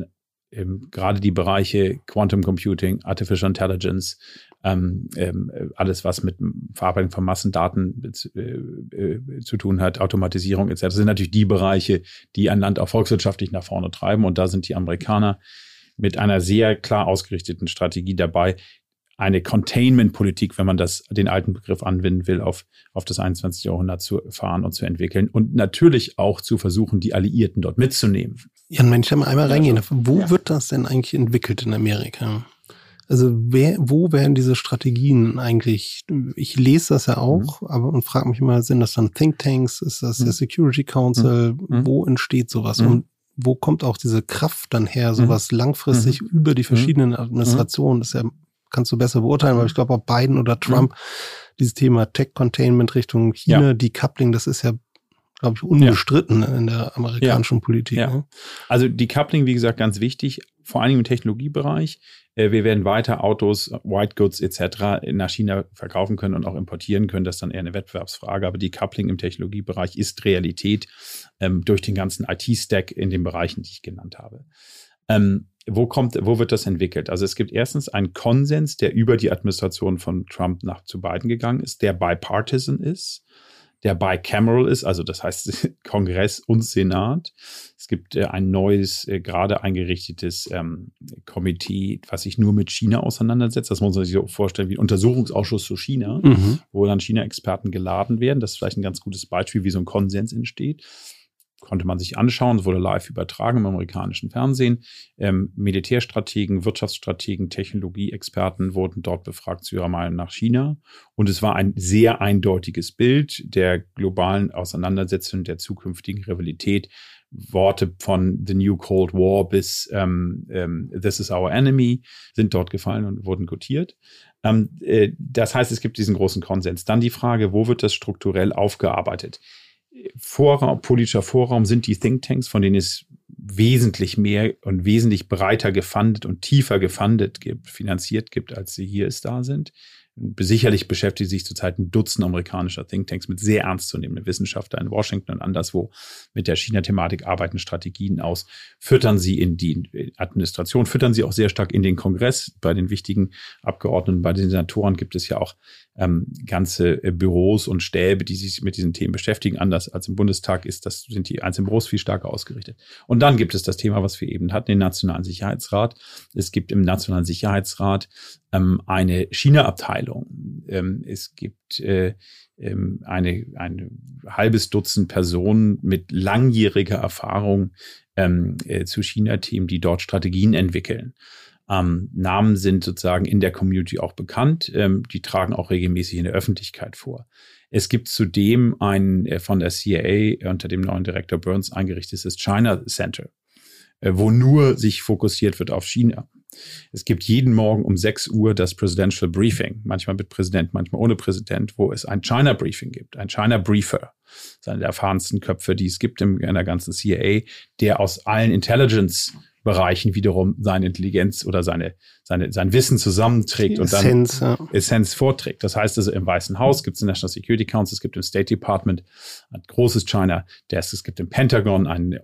ähm, gerade die Bereiche Quantum Computing, Artificial Intelligence, ähm, ähm, alles, was mit Verarbeitung von Massendaten äh, äh, zu tun hat, Automatisierung etc., sind natürlich die Bereiche, die ein Land auch volkswirtschaftlich nach vorne treiben. Und da sind die Amerikaner mit einer sehr klar ausgerichteten Strategie dabei, eine Containment-Politik, wenn man das, den alten Begriff anwenden will, auf, auf das 21. Jahrhundert zu fahren und zu entwickeln und natürlich auch zu versuchen, die Alliierten dort mitzunehmen. Jan, wenn ich da mal einmal reingehen darf, wo ja. wird das denn eigentlich entwickelt in Amerika? Also wer, wo werden diese Strategien eigentlich? Ich lese das ja auch, mhm. aber und frage mich mal, sind das dann Thinktanks? Ist das mhm. der Security Council? Mhm. Wo entsteht sowas? Mhm. Und wo kommt auch diese Kraft dann her, mhm. sowas langfristig mhm. über die verschiedenen Administrationen? Das ist ja kannst du besser beurteilen, weil ich glaube, ob Biden oder Trump mhm. dieses Thema Tech-Containment Richtung China, ja. Decoupling, das ist ja glaube ich, unbestritten ja. in der amerikanischen ja. Politik. Ja. Ne? Also Decoupling, wie gesagt, ganz wichtig, vor allem im Technologiebereich. Äh, wir werden weiter Autos, White Goods etc. nach China verkaufen können und auch importieren können. Das ist dann eher eine Wettbewerbsfrage. Aber Decoupling im Technologiebereich ist Realität ähm, durch den ganzen IT-Stack in den Bereichen, die ich genannt habe. Ähm, wo kommt, wo wird das entwickelt? Also es gibt erstens einen Konsens, der über die Administration von Trump nach zu Biden gegangen ist, der bipartisan ist, der bicameral ist, also das heißt Kongress und Senat. Es gibt äh, ein neues, äh, gerade eingerichtetes ähm, Komitee, was sich nur mit China auseinandersetzt. Das muss man sich so vorstellen wie ein Untersuchungsausschuss zu China, mhm. wo dann China-Experten geladen werden. Das ist vielleicht ein ganz gutes Beispiel, wie so ein Konsens entsteht konnte man sich anschauen, es wurde live übertragen im amerikanischen Fernsehen. Ähm, Militärstrategen, Wirtschaftsstrategen, Technologieexperten wurden dort befragt zu ihrer Meinung nach China. Und es war ein sehr eindeutiges Bild der globalen Auseinandersetzung, der zukünftigen Rivalität. Worte von The New Cold War bis ähm, ähm, This is Our Enemy sind dort gefallen und wurden gotiert. Ähm, äh, das heißt, es gibt diesen großen Konsens. Dann die Frage, wo wird das strukturell aufgearbeitet? Vorraum, politischer Vorraum sind die Thinktanks, von denen es wesentlich mehr und wesentlich breiter gefundet und tiefer gefundet gibt, finanziert gibt, als sie hier es da sind. Sicherlich beschäftigt sich zurzeit ein Dutzend amerikanischer Thinktanks mit sehr ernstzunehmenden Wissenschaftlern in Washington und anderswo mit der China-Thematik arbeiten Strategien aus, füttern sie in die Administration, füttern sie auch sehr stark in den Kongress. Bei den wichtigen Abgeordneten, bei den Senatoren gibt es ja auch ähm, ganze äh, Büros und Stäbe, die sich mit diesen Themen beschäftigen. Anders als im Bundestag ist das, sind die einzelnen Büros viel stärker ausgerichtet. Und dann gibt es das Thema, was wir eben hatten, den Nationalen Sicherheitsrat. Es gibt im Nationalen Sicherheitsrat ähm, eine China-Abteilung. Ähm, es gibt äh, ähm, eine, ein halbes Dutzend Personen mit langjähriger Erfahrung ähm, äh, zu China-Themen, die dort Strategien entwickeln. Ähm, Namen sind sozusagen in der Community auch bekannt. Ähm, die tragen auch regelmäßig in der Öffentlichkeit vor. Es gibt zudem ein äh, von der CIA unter dem neuen Direktor Burns eingerichtetes China Center, äh, wo nur sich fokussiert wird auf China. Es gibt jeden Morgen um 6 Uhr das Presidential Briefing, manchmal mit Präsident, manchmal ohne Präsident, wo es ein China Briefing gibt, ein China Briefer. Das ist einer der erfahrensten Köpfe, die es gibt in der ganzen CIA, der aus allen Intelligence Bereichen wiederum seine Intelligenz oder seine, seine, sein Wissen zusammenträgt und dann Essenz, ja. Essenz vorträgt. Das heißt also, im Weißen Haus gibt es den National Security Council, es gibt im State Department ein großes China Desk, es gibt im Pentagon einen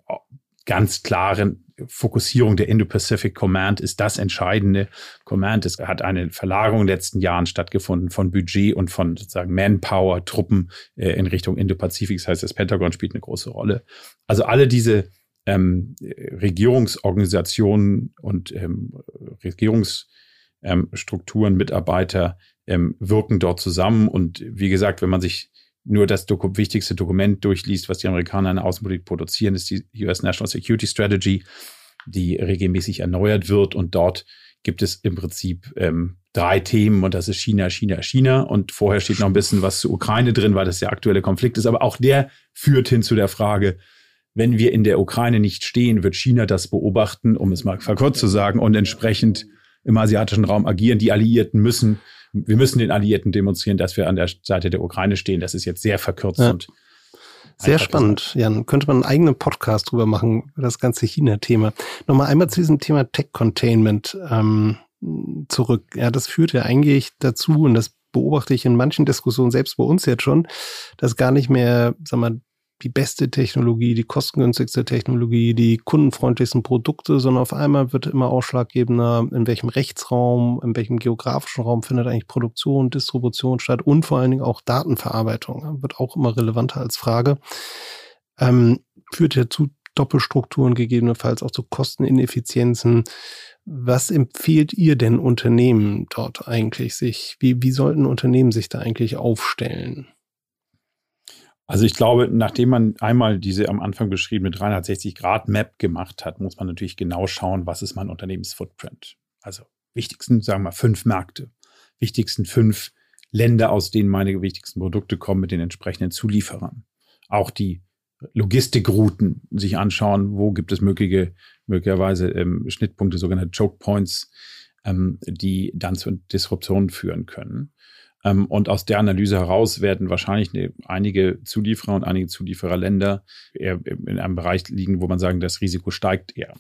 ganz klaren Fokussierung der Indo-Pacific Command ist das entscheidende. Command es hat eine Verlagerung in den letzten Jahren stattgefunden von Budget und von sozusagen Manpower, Truppen äh, in Richtung Indo-Pazifik. Das heißt, das Pentagon spielt eine große Rolle. Also alle diese ähm, Regierungsorganisationen und ähm, Regierungsstrukturen, Mitarbeiter ähm, wirken dort zusammen. Und wie gesagt, wenn man sich nur das Doku wichtigste Dokument durchliest, was die Amerikaner in der Außenpolitik produzieren, ist die US National Security Strategy, die regelmäßig erneuert wird. Und dort gibt es im Prinzip ähm, drei Themen und das ist China, China, China. Und vorher steht noch ein bisschen was zur Ukraine drin, weil das der aktuelle Konflikt ist. Aber auch der führt hin zu der Frage, wenn wir in der Ukraine nicht stehen, wird China das beobachten, um es mal verkürzt zu sagen, und entsprechend im asiatischen Raum agieren. Die Alliierten müssen, wir müssen den Alliierten demonstrieren, dass wir an der Seite der Ukraine stehen. Das ist jetzt sehr verkürzt ja. und sehr spannend, Jan. Könnte man einen eigenen Podcast drüber machen, das ganze China-Thema. Nochmal einmal zu diesem Thema Tech-Containment ähm, zurück. Ja, das führt ja eigentlich dazu, und das beobachte ich in manchen Diskussionen, selbst bei uns jetzt schon, dass gar nicht mehr, sag mal, die beste Technologie, die kostengünstigste Technologie, die kundenfreundlichsten Produkte, sondern auf einmal wird immer ausschlaggebender, in welchem Rechtsraum, in welchem geografischen Raum findet eigentlich Produktion, Distribution statt und vor allen Dingen auch Datenverarbeitung. Wird auch immer relevanter als Frage. Ähm, führt ja zu Doppelstrukturen gegebenenfalls auch zu Kostenineffizienzen. Was empfiehlt ihr denn Unternehmen dort eigentlich sich? Wie, wie sollten Unternehmen sich da eigentlich aufstellen? Also ich glaube, nachdem man einmal diese am Anfang beschriebene 360-Grad-Map gemacht hat, muss man natürlich genau schauen, was ist mein Unternehmensfootprint. Also wichtigsten, sagen wir fünf Märkte, wichtigsten fünf Länder, aus denen meine wichtigsten Produkte kommen mit den entsprechenden Zulieferern. Auch die Logistikrouten sich anschauen, wo gibt es mögliche, möglicherweise ähm, Schnittpunkte, sogenannte Choke Points, ähm, die dann zu Disruptionen führen können. Ähm, und aus der Analyse heraus werden wahrscheinlich einige Zulieferer und einige Zuliefererländer eher in einem Bereich liegen, wo man sagen, das Risiko steigt eher.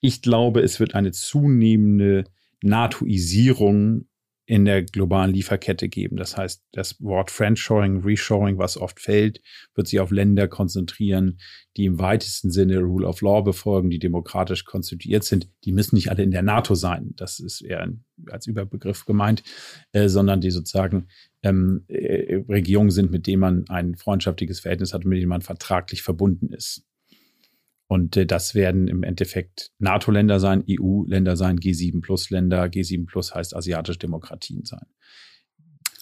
Ich glaube, es wird eine zunehmende NATOisierung in der globalen Lieferkette geben. Das heißt, das Wort Friendshoring, Reshoring, was oft fällt, wird sich auf Länder konzentrieren, die im weitesten Sinne Rule of Law befolgen, die demokratisch konstituiert sind. Die müssen nicht alle in der NATO sein. Das ist eher als Überbegriff gemeint, äh, sondern die sozusagen ähm, äh, Regierungen sind, mit denen man ein freundschaftliches Verhältnis hat, mit denen man vertraglich verbunden ist. Und äh, das werden im Endeffekt NATO-Länder sein, EU-Länder sein, G7-Plus-Länder. G7 Plus heißt asiatische Demokratien sein.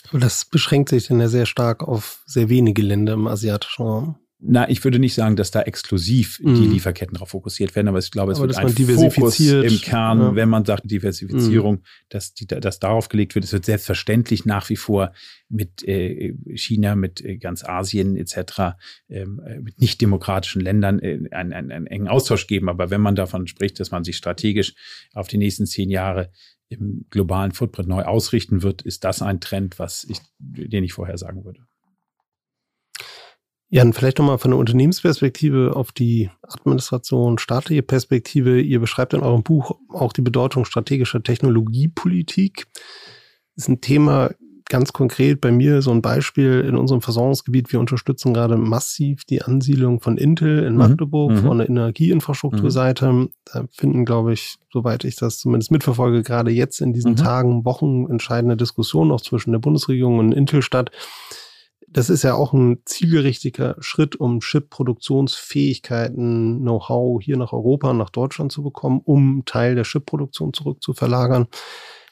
Aber das beschränkt sich dann ja sehr stark auf sehr wenige Länder im asiatischen Raum. Na, ich würde nicht sagen, dass da exklusiv mm. die mhm. Lieferketten darauf fokussiert werden, aber ich glaube, es aber wird ein Fokus im Kern, ja. wenn man sagt Diversifizierung, mm. dass, die, dass darauf gelegt wird. Es wird selbstverständlich nach wie vor mit äh, China, mit äh, ganz Asien etc., ähm, äh, mit nicht demokratischen Ländern äh, einen, einen, einen engen Austausch geben. Aber wenn man davon spricht, dass man sich strategisch auf die nächsten zehn Jahre im globalen Footprint neu ausrichten wird, ist das ein Trend, was ich, den ich vorher sagen würde. Jan, vielleicht nochmal von der Unternehmensperspektive auf die Administration, staatliche Perspektive. Ihr beschreibt in eurem Buch auch die Bedeutung strategischer Technologiepolitik. Das ist ein Thema ganz konkret bei mir, so ein Beispiel in unserem Versorgungsgebiet. Wir unterstützen gerade massiv die Ansiedlung von Intel in mhm. Magdeburg mhm. von der Energieinfrastrukturseite. Mhm. Da finden, glaube ich, soweit ich das zumindest mitverfolge, gerade jetzt in diesen mhm. Tagen, Wochen entscheidende Diskussionen auch zwischen der Bundesregierung und Intel statt das ist ja auch ein zielgerichteter Schritt, um Chip-Produktionsfähigkeiten, Know-how hier nach Europa, nach Deutschland zu bekommen, um Teil der Chip-Produktion zurückzuverlagern.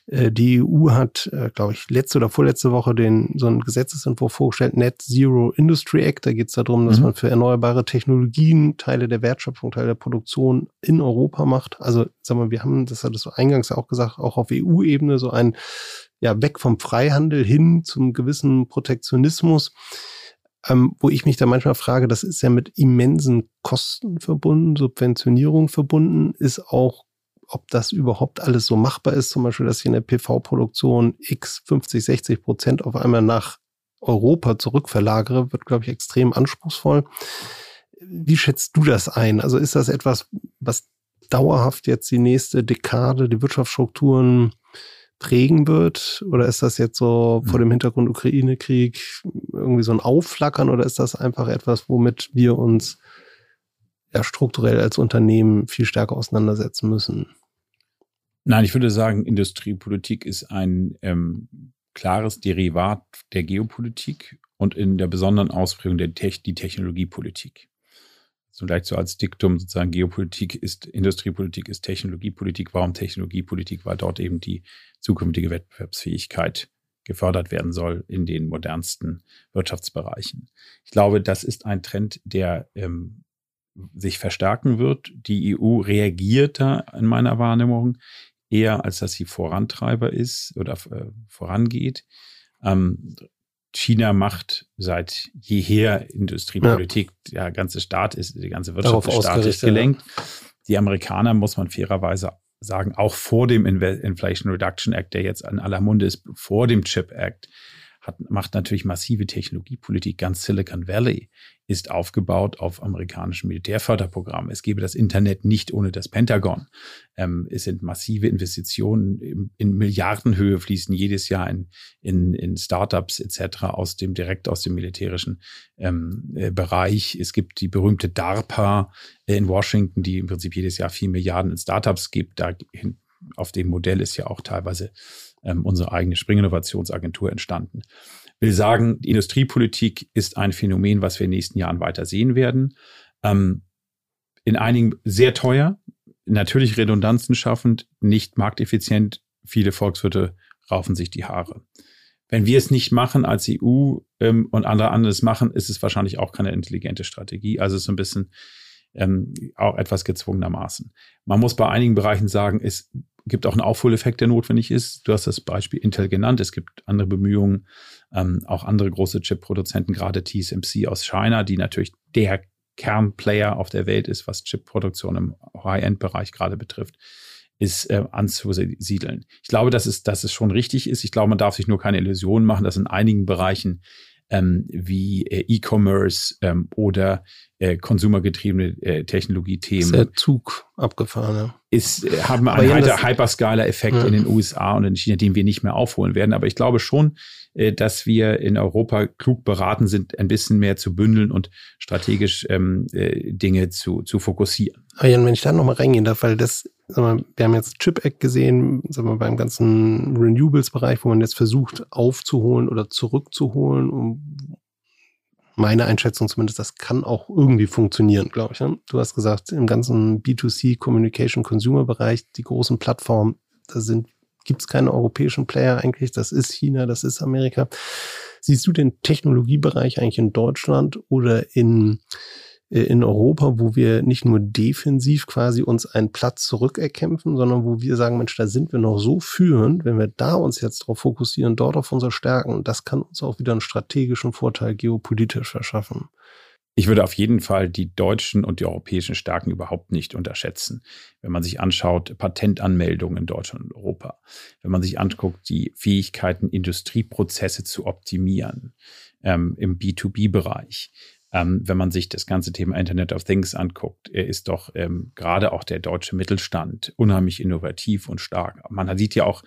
Äh, die EU hat, äh, glaube ich, letzte oder vorletzte Woche den so einen Gesetzesentwurf vorgestellt, Net Zero Industry Act. Da geht es darum, dass mhm. man für erneuerbare Technologien Teile der Wertschöpfung, Teile der Produktion in Europa macht. Also, sagen wir, wir haben, das hat es eingangs auch gesagt, auch auf EU-Ebene so ein ja weg vom Freihandel hin zum gewissen Protektionismus, ähm, wo ich mich da manchmal frage, das ist ja mit immensen Kosten verbunden, Subventionierung verbunden, ist auch ob das überhaupt alles so machbar ist, zum Beispiel, dass ich in der PV-Produktion x 50, 60 Prozent auf einmal nach Europa zurückverlagere, wird, glaube ich, extrem anspruchsvoll. Wie schätzt du das ein? Also ist das etwas, was dauerhaft jetzt die nächste Dekade die Wirtschaftsstrukturen prägen wird? Oder ist das jetzt so vor hm. dem Hintergrund Ukraine-Krieg irgendwie so ein Aufflackern oder ist das einfach etwas, womit wir uns ja strukturell als Unternehmen viel stärker auseinandersetzen müssen? Nein, ich würde sagen, Industriepolitik ist ein ähm, klares Derivat der Geopolitik und in der besonderen Ausprägung der Te die Technologiepolitik so leicht so als Diktum sozusagen Geopolitik ist Industriepolitik ist Technologiepolitik. Warum Technologiepolitik? Weil dort eben die zukünftige Wettbewerbsfähigkeit gefördert werden soll in den modernsten Wirtschaftsbereichen. Ich glaube, das ist ein Trend, der ähm, sich verstärken wird. Die EU reagiert da in meiner Wahrnehmung eher, als dass sie Vorantreiber ist oder äh, vorangeht. Ähm, China macht seit jeher Industriepolitik. Ja. Der ganze Staat ist, die ganze Wirtschaft des Staates gelenkt. Ja. Die Amerikaner, muss man fairerweise sagen, auch vor dem Inflation Reduction Act, der jetzt an aller Munde ist, vor dem Chip Act, hat, macht natürlich massive Technologiepolitik. Ganz Silicon Valley ist aufgebaut auf amerikanischen Militärförderprogrammen. Es gäbe das Internet nicht ohne das Pentagon. Ähm, es sind massive Investitionen in, Milliardenhöhe fließen jedes Jahr in, in, in Startups etc. aus dem direkt aus dem militärischen ähm, äh, Bereich. Es gibt die berühmte DARPA äh, in Washington, die im Prinzip jedes Jahr vier Milliarden in Startups gibt. Da auf dem Modell ist ja auch teilweise ähm, unsere eigene Springinnovationsagentur entstanden. Will sagen, die Industriepolitik ist ein Phänomen, was wir in den nächsten Jahren weiter sehen werden. Ähm, in einigen sehr teuer, natürlich Redundanzen schaffend, nicht markteffizient. Viele Volkswirte raufen sich die Haare. Wenn wir es nicht machen als EU ähm, und andere anderes machen, ist es wahrscheinlich auch keine intelligente Strategie. Also so ein bisschen ähm, auch etwas gezwungenermaßen. Man muss bei einigen Bereichen sagen, es gibt auch einen Aufholeffekt, der notwendig ist. Du hast das Beispiel Intel genannt. Es gibt andere Bemühungen, ähm, auch andere große Chip-Produzenten, gerade TSMC aus China, die natürlich der Kernplayer auf der Welt ist, was Chip-Produktion im High-End-Bereich gerade betrifft, ist äh, anzusiedeln. Ich glaube, dass es, dass es schon richtig ist. Ich glaube, man darf sich nur keine Illusionen machen, dass in einigen Bereichen ähm, wie äh, E-Commerce ähm, oder äh, konsumergetriebene äh, Technologiethemen. Ist der Zug abgefahren, ja. Ist, äh, haben wir einen Hyper Hyperscaler-Effekt ja. in den USA und in China, den wir nicht mehr aufholen werden. Aber ich glaube schon, äh, dass wir in Europa klug beraten sind, ein bisschen mehr zu bündeln und strategisch ähm, äh, Dinge zu, zu fokussieren. Aber Jan, wenn ich da nochmal reingehen darf, weil das, mal, wir haben jetzt Chip Act gesehen, sag mal, beim ganzen Renewables-Bereich, wo man jetzt versucht aufzuholen oder zurückzuholen, um meine Einschätzung zumindest, das kann auch irgendwie funktionieren, glaube ich. Ne? Du hast gesagt, im ganzen B2C Communication Consumer Bereich, die großen Plattformen, da sind, gibt es keine europäischen Player eigentlich. Das ist China, das ist Amerika. Siehst du den Technologiebereich eigentlich in Deutschland oder in in Europa, wo wir nicht nur defensiv quasi uns einen Platz zurückerkämpfen, sondern wo wir sagen, Mensch, da sind wir noch so führend, wenn wir da uns jetzt darauf fokussieren, dort auf unsere Stärken, das kann uns auch wieder einen strategischen Vorteil geopolitisch verschaffen. Ich würde auf jeden Fall die deutschen und die europäischen Stärken überhaupt nicht unterschätzen. Wenn man sich anschaut, Patentanmeldungen in Deutschland und Europa, wenn man sich anguckt, die Fähigkeiten, Industrieprozesse zu optimieren ähm, im B2B-Bereich, ähm, wenn man sich das ganze Thema Internet of Things anguckt, ist doch ähm, gerade auch der deutsche Mittelstand unheimlich innovativ und stark. Man sieht ja auch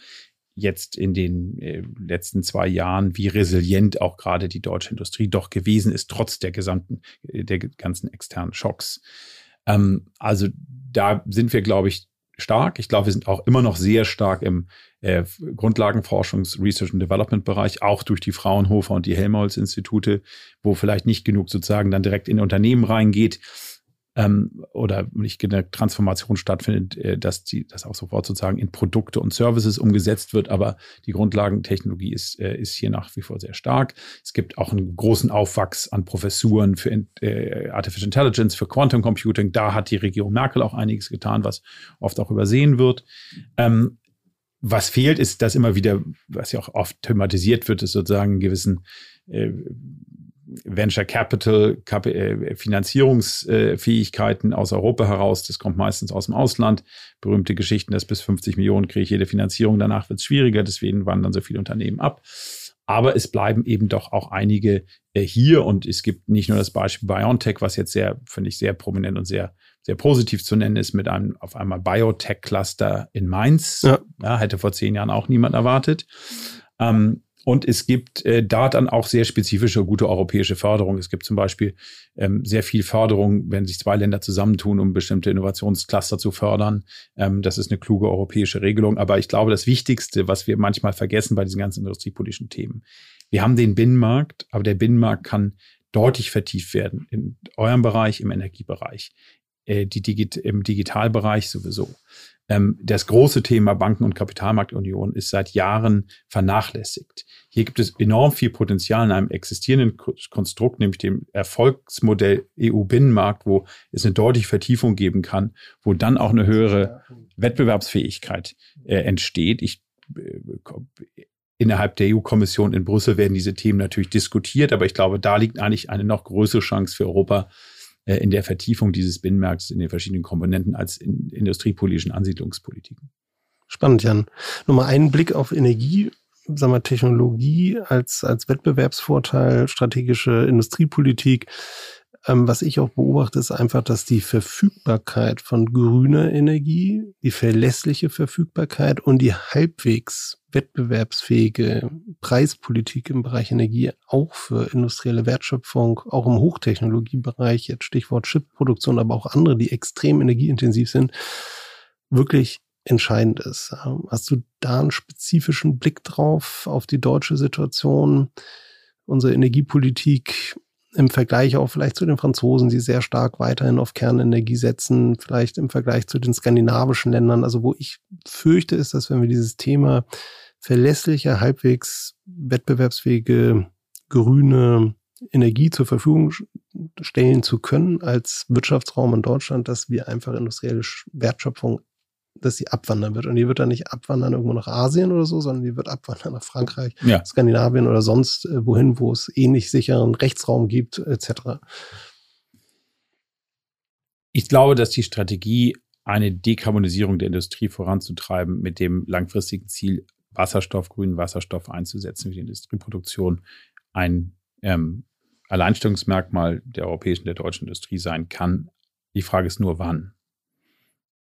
jetzt in den äh, letzten zwei Jahren, wie resilient auch gerade die deutsche Industrie doch gewesen ist, trotz der gesamten, äh, der ganzen externen Schocks. Ähm, also da sind wir, glaube ich, stark. Ich glaube, wir sind auch immer noch sehr stark im äh, Grundlagenforschungs-, Research and Development-Bereich, auch durch die Fraunhofer und die Helmholtz-Institute, wo vielleicht nicht genug sozusagen dann direkt in Unternehmen reingeht ähm, oder nicht genug Transformation stattfindet, äh, dass die, das auch sofort sozusagen in Produkte und Services umgesetzt wird. Aber die Grundlagentechnologie ist, äh, ist hier nach wie vor sehr stark. Es gibt auch einen großen Aufwachs an Professuren für äh, Artificial Intelligence, für Quantum Computing. Da hat die Regierung Merkel auch einiges getan, was oft auch übersehen wird. Ähm, was fehlt, ist, dass immer wieder, was ja auch oft thematisiert wird, ist sozusagen gewissen äh, Venture Capital, Kap äh, Finanzierungsfähigkeiten aus Europa heraus. Das kommt meistens aus dem Ausland. Berühmte Geschichten, dass bis 50 Millionen kriege ich jede Finanzierung. Danach wird es schwieriger. Deswegen wandern so viele Unternehmen ab. Aber es bleiben eben doch auch einige äh, hier. Und es gibt nicht nur das Beispiel BioNTech, was jetzt sehr, finde ich, sehr prominent und sehr, sehr positiv zu nennen ist, mit einem auf einmal Biotech-Cluster in Mainz. Ja. ja. hätte vor zehn Jahren auch niemand erwartet. Ähm, und es gibt äh, da dann auch sehr spezifische, gute europäische Förderung. Es gibt zum Beispiel ähm, sehr viel Förderung, wenn sich zwei Länder zusammentun, um bestimmte Innovationscluster zu fördern. Ähm, das ist eine kluge europäische Regelung. Aber ich glaube, das Wichtigste, was wir manchmal vergessen bei diesen ganzen industriepolitischen Themen, wir haben den Binnenmarkt, aber der Binnenmarkt kann deutlich vertieft werden in eurem Bereich, im Energiebereich, äh, die Digit im Digitalbereich sowieso. Ähm, das große Thema Banken- und Kapitalmarktunion ist seit Jahren vernachlässigt. Hier gibt es enorm viel Potenzial in einem existierenden Konstrukt, nämlich dem Erfolgsmodell EU-Binnenmarkt, wo es eine deutliche Vertiefung geben kann, wo dann auch eine höhere Wettbewerbsfähigkeit äh, entsteht. Ich äh, Innerhalb der EU-Kommission in Brüssel werden diese Themen natürlich diskutiert, aber ich glaube, da liegt eigentlich eine noch größere Chance für Europa, äh, in der Vertiefung dieses Binnenmarkts in den verschiedenen Komponenten als in industriepolitischen Ansiedlungspolitiken. Spannend, Jan. Nochmal einen Blick auf Energie, sagen wir, Technologie als, als Wettbewerbsvorteil, strategische Industriepolitik. Ähm, was ich auch beobachte, ist einfach, dass die Verfügbarkeit von grüner Energie, die verlässliche Verfügbarkeit und die halbwegs wettbewerbsfähige Preispolitik im Bereich Energie auch für industrielle Wertschöpfung, auch im Hochtechnologiebereich, jetzt Stichwort Chipproduktion, aber auch andere, die extrem energieintensiv sind, wirklich entscheidend ist. Ähm, hast du da einen spezifischen Blick drauf auf die deutsche Situation, unsere Energiepolitik im Vergleich auch vielleicht zu den Franzosen, die sehr stark weiterhin auf Kernenergie setzen, vielleicht im Vergleich zu den skandinavischen Ländern. Also wo ich fürchte, ist, dass wenn wir dieses Thema verlässliche, halbwegs wettbewerbsfähige grüne Energie zur Verfügung stellen zu können als Wirtschaftsraum in Deutschland, dass wir einfach industrielle Wertschöpfung dass sie abwandern wird. Und die wird dann nicht abwandern irgendwo nach Asien oder so, sondern die wird abwandern nach Frankreich, ja. Skandinavien oder sonst äh, wohin, wo es ähnlich sicheren Rechtsraum gibt, etc. Ich glaube, dass die Strategie, eine Dekarbonisierung der Industrie voranzutreiben, mit dem langfristigen Ziel, Wasserstoff, grünen Wasserstoff einzusetzen für die Industrieproduktion, ein ähm, Alleinstellungsmerkmal der europäischen, der deutschen Industrie sein kann. Die Frage ist nur, wann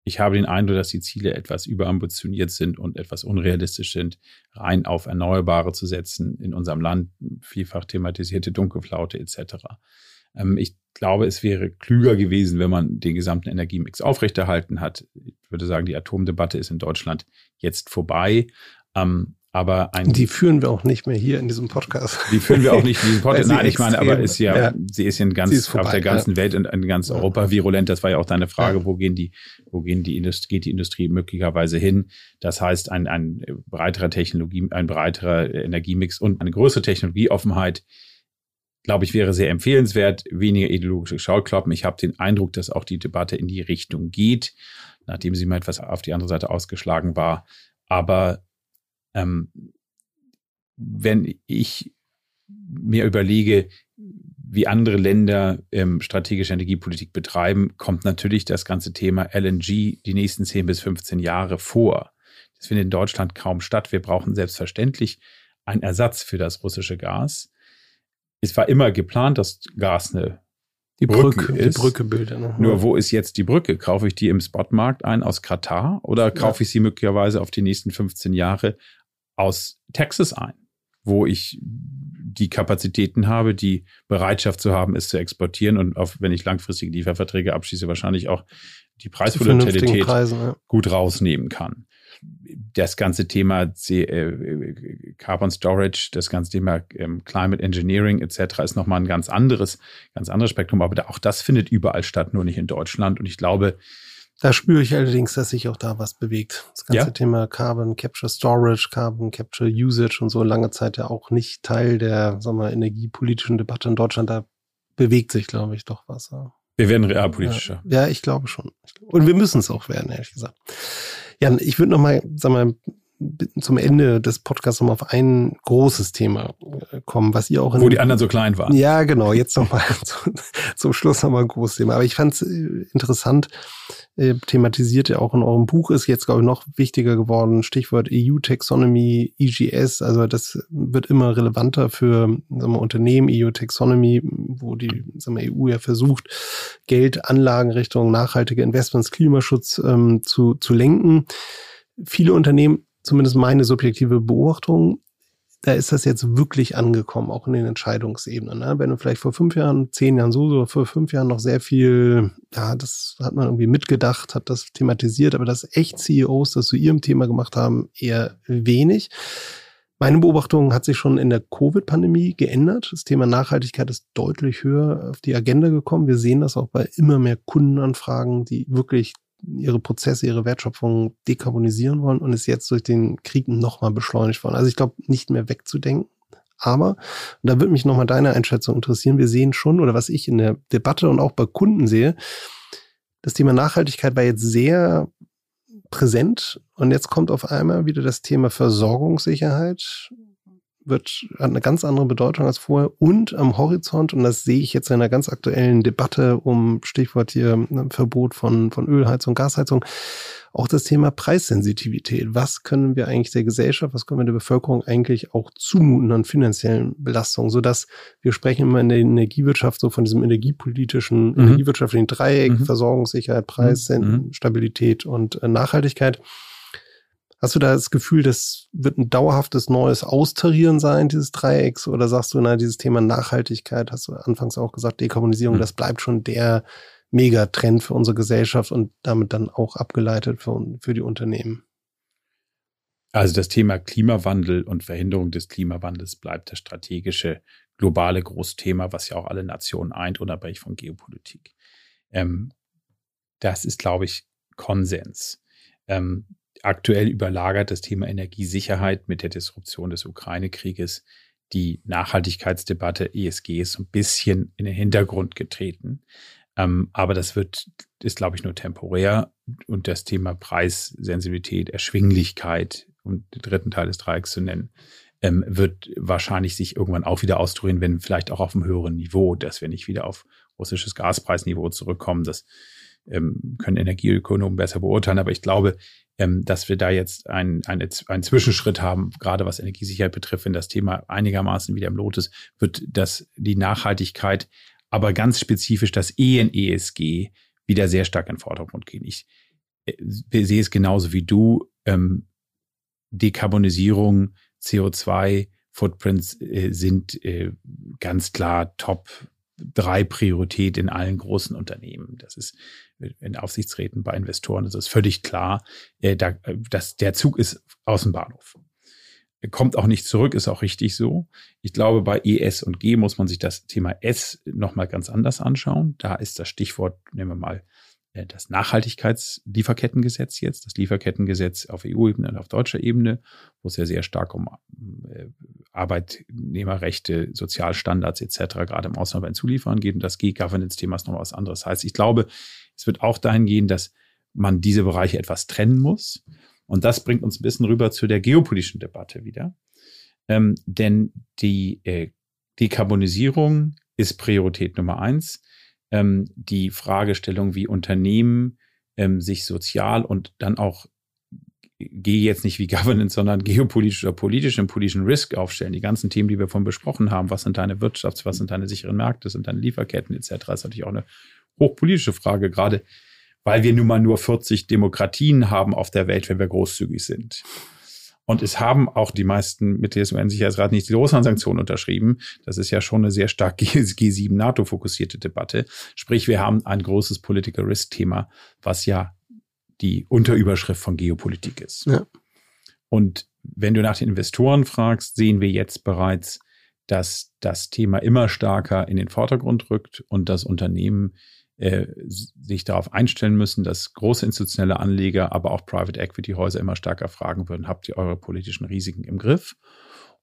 ich habe den Eindruck, dass die Ziele etwas überambitioniert sind und etwas unrealistisch sind, rein auf Erneuerbare zu setzen in unserem Land, vielfach thematisierte Dunkelflaute etc. Ähm, ich glaube, es wäre klüger gewesen, wenn man den gesamten Energiemix aufrechterhalten hat. Ich würde sagen, die Atomdebatte ist in Deutschland jetzt vorbei. Aber ein, die führen wir auch nicht mehr hier in diesem Podcast. Die führen wir auch nicht in diesem Podcast. Nein, ich meine, aber ist ja, ja, sie ist ja in ganz, ist vorbei, auf der ganzen ja. Welt und in ganz. Europa virulent. Das war ja auch deine Frage, wo gehen die, wo gehen die Industrie, geht die Industrie möglicherweise hin? Das heißt, ein, ein breiterer Technologie, ein breiterer Energiemix und eine größere Technologieoffenheit, glaube ich, wäre sehr empfehlenswert. Weniger ideologische Schauklappen. Ich habe den Eindruck, dass auch die Debatte in die Richtung geht, nachdem sie mal etwas auf die andere Seite ausgeschlagen war. Aber ähm, wenn ich mir überlege, wie andere Länder ähm, strategische Energiepolitik betreiben, kommt natürlich das ganze Thema LNG die nächsten 10 bis 15 Jahre vor. Das findet in Deutschland kaum statt. Wir brauchen selbstverständlich einen Ersatz für das russische Gas. Es war immer geplant, dass Gas eine die Brücke, Brücke ist. Die Brücke bildet. Ne? Nur wo ist jetzt die Brücke? Kaufe ich die im Spotmarkt ein aus Katar oder kaufe ja. ich sie möglicherweise auf die nächsten 15 Jahre aus Texas ein, wo ich die Kapazitäten habe, die Bereitschaft zu haben, es zu exportieren und auf, wenn ich langfristige Lieferverträge abschließe, wahrscheinlich auch die Preisvolatilität ja. gut rausnehmen kann. Das ganze Thema C äh, Carbon Storage, das ganze Thema ähm, Climate Engineering etc. ist nochmal ein ganz anderes, ganz anderes Spektrum, aber auch das findet überall statt, nur nicht in Deutschland. Und ich glaube, da spüre ich allerdings, dass sich auch da was bewegt. Das ganze ja. Thema Carbon Capture Storage, Carbon Capture Usage und so lange Zeit ja auch nicht Teil der sagen wir, energiepolitischen Debatte in Deutschland. Da bewegt sich, glaube ich, doch was. Wir werden realpolitischer. Ja, ja ich glaube schon. Und wir müssen es auch werden, ehrlich gesagt. Jan, ich würde noch mal, sag mal, zum Ende des Podcasts nochmal auf ein großes Thema äh, kommen, was ihr auch in Wo die anderen so klein waren. Ja, genau. Jetzt nochmal zu, zum Schluss nochmal ein großes Thema. Aber ich fand es äh, interessant, äh, thematisiert ja auch in eurem Buch, ist jetzt, glaube ich, noch wichtiger geworden. Stichwort EU-Taxonomy, EGS. Also das wird immer relevanter für sagen wir, Unternehmen, EU-Taxonomy, wo die sagen wir, EU ja versucht, Geld, Anlagen Richtung nachhaltige Investments, Klimaschutz ähm, zu, zu lenken. Viele Unternehmen zumindest meine subjektive Beobachtung, da ist das jetzt wirklich angekommen, auch in den Entscheidungsebenen. Ne? Wenn du vielleicht vor fünf Jahren, zehn Jahren so, oder vor fünf Jahren noch sehr viel, ja, das hat man irgendwie mitgedacht, hat das thematisiert, aber dass echt CEOs das zu ihrem Thema gemacht haben, eher wenig. Meine Beobachtung hat sich schon in der Covid-Pandemie geändert. Das Thema Nachhaltigkeit ist deutlich höher auf die Agenda gekommen. Wir sehen das auch bei immer mehr Kundenanfragen, die wirklich ihre Prozesse, ihre Wertschöpfung dekarbonisieren wollen und ist jetzt durch den Krieg nochmal beschleunigt worden. Also ich glaube, nicht mehr wegzudenken. Aber, da würde mich nochmal deine Einschätzung interessieren, wir sehen schon, oder was ich in der Debatte und auch bei Kunden sehe, das Thema Nachhaltigkeit war jetzt sehr präsent und jetzt kommt auf einmal wieder das Thema Versorgungssicherheit wird, hat eine ganz andere Bedeutung als vorher und am Horizont, und das sehe ich jetzt in einer ganz aktuellen Debatte um Stichwort hier ne, Verbot von, von Ölheizung, Gasheizung, auch das Thema Preissensitivität. Was können wir eigentlich der Gesellschaft, was können wir der Bevölkerung eigentlich auch zumuten an finanziellen Belastungen, sodass wir sprechen immer in der Energiewirtschaft so von diesem energiepolitischen, mhm. energiewirtschaftlichen Dreieck, mhm. Versorgungssicherheit, Preisstabilität mhm. und äh, Nachhaltigkeit. Hast du da das Gefühl, das wird ein dauerhaftes neues Austarieren sein, dieses Dreiecks? Oder sagst du, na, dieses Thema Nachhaltigkeit, hast du anfangs auch gesagt, Dekarbonisierung, mhm. das bleibt schon der Megatrend für unsere Gesellschaft und damit dann auch abgeleitet für, für die Unternehmen? Also das Thema Klimawandel und Verhinderung des Klimawandels bleibt das strategische globale Großthema, was ja auch alle Nationen eint, unabhängig von Geopolitik. Ähm, das ist, glaube ich, Konsens. Ähm, aktuell überlagert das Thema Energiesicherheit mit der Disruption des Ukraine-Krieges die Nachhaltigkeitsdebatte ESG ist so ein bisschen in den Hintergrund getreten. Ähm, aber das wird, ist, glaube ich, nur temporär. Und das Thema Preissensibilität, Erschwinglichkeit, um den dritten Teil des Dreiecks zu nennen, ähm, wird wahrscheinlich sich irgendwann auch wieder austarieren, wenn vielleicht auch auf einem höheren Niveau, dass wir nicht wieder auf russisches Gaspreisniveau zurückkommen. Das ähm, können Energieökonomen besser beurteilen. Aber ich glaube, ähm, dass wir da jetzt einen, einen, einen Zwischenschritt haben, gerade was Energiesicherheit betrifft, wenn das Thema einigermaßen wieder im Lot ist, wird das die Nachhaltigkeit, aber ganz spezifisch das E in ESG wieder sehr stark in Vordergrund gehen. Ich äh, sehe es genauso wie du. Ähm, Dekarbonisierung, CO2, Footprints äh, sind äh, ganz klar Top drei Priorität in allen großen Unternehmen. Das ist in Aufsichtsräten bei Investoren, das ist völlig klar. Äh, da, dass der Zug ist aus dem Bahnhof. Kommt auch nicht zurück, ist auch richtig so. Ich glaube, bei ES und G muss man sich das Thema S nochmal ganz anders anschauen. Da ist das Stichwort, nehmen wir mal äh, das Nachhaltigkeitslieferkettengesetz jetzt, das Lieferkettengesetz auf EU-Ebene und auf deutscher Ebene, wo es ja sehr stark um äh, Arbeitnehmerrechte, Sozialstandards etc. gerade im Ausland bei den Zulieferern geht. Und das G-Governance-Thema ist noch was anderes. Heißt, ich glaube, es wird auch dahin gehen, dass man diese Bereiche etwas trennen muss. Und das bringt uns ein bisschen rüber zu der geopolitischen Debatte wieder. Ähm, denn die äh, Dekarbonisierung ist Priorität Nummer eins ähm, die Fragestellung, wie Unternehmen ähm, sich sozial und dann auch gehe jetzt nicht wie Governance, sondern geopolitisch oder politisch im politischen Risk aufstellen. Die ganzen Themen, die wir vorhin besprochen haben, was sind deine Wirtschafts-, was sind deine sicheren Märkte, sind deine Lieferketten etc., ist natürlich auch eine hochpolitische Frage, gerade weil wir nun mal nur 40 Demokratien haben auf der Welt, wenn wir großzügig sind. Und es haben auch die meisten Mitglieder des UN-Sicherheitsrats nicht die Russland-Sanktionen unterschrieben. Das ist ja schon eine sehr stark G7-NATO-fokussierte Debatte. Sprich, wir haben ein großes Political Risk-Thema, was ja die Unterüberschrift von Geopolitik ist. Ja. Und wenn du nach den Investoren fragst, sehen wir jetzt bereits, dass das Thema immer stärker in den Vordergrund rückt und das Unternehmen äh, sich darauf einstellen müssen, dass große institutionelle Anleger, aber auch Private Equity Häuser immer stärker fragen würden, habt ihr eure politischen Risiken im Griff?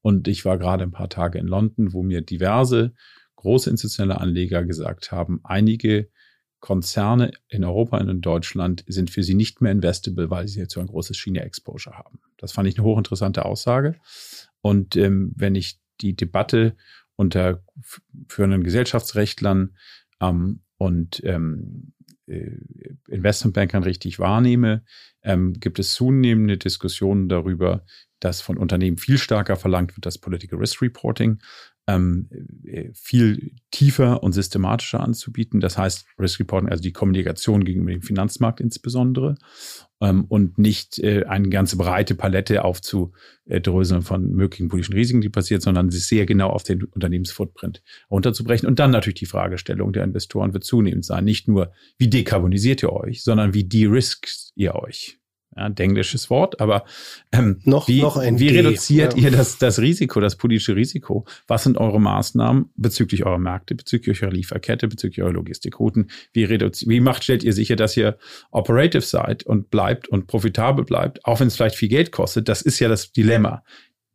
Und ich war gerade ein paar Tage in London, wo mir diverse große institutionelle Anleger gesagt haben, einige Konzerne in Europa und in Deutschland sind für sie nicht mehr investable, weil sie jetzt so ein großes China-Exposure haben. Das fand ich eine hochinteressante Aussage. Und ähm, wenn ich die Debatte unter führenden Gesellschaftsrechtlern ähm, und ähm, äh, Investmentbankern richtig wahrnehme, ähm, gibt es zunehmende Diskussionen darüber, dass von Unternehmen viel stärker verlangt wird, das Political Risk Reporting ähm, äh, viel tiefer und systematischer anzubieten. Das heißt, Risk Reporting, also die Kommunikation gegenüber dem Finanzmarkt insbesondere ähm, und nicht äh, eine ganze breite Palette aufzudröseln von möglichen politischen Risiken, die passiert, sondern sich sehr genau auf den Unternehmensfootprint runterzubrechen. Und dann natürlich die Fragestellung der Investoren wird zunehmend sein. Nicht nur, wie dekarbonisiert ihr euch, sondern wie de-riskt ihr euch? Ja, ein englisches Wort, aber ähm, noch, wie, noch ein wie reduziert ja. ihr das, das Risiko, das politische Risiko? Was sind eure Maßnahmen bezüglich eurer Märkte, bezüglich eurer Lieferkette, bezüglich eurer Logistikrouten? Wie, wie macht, stellt ihr sicher, dass ihr operative seid und bleibt und profitabel bleibt, auch wenn es vielleicht viel Geld kostet? Das ist ja das Dilemma.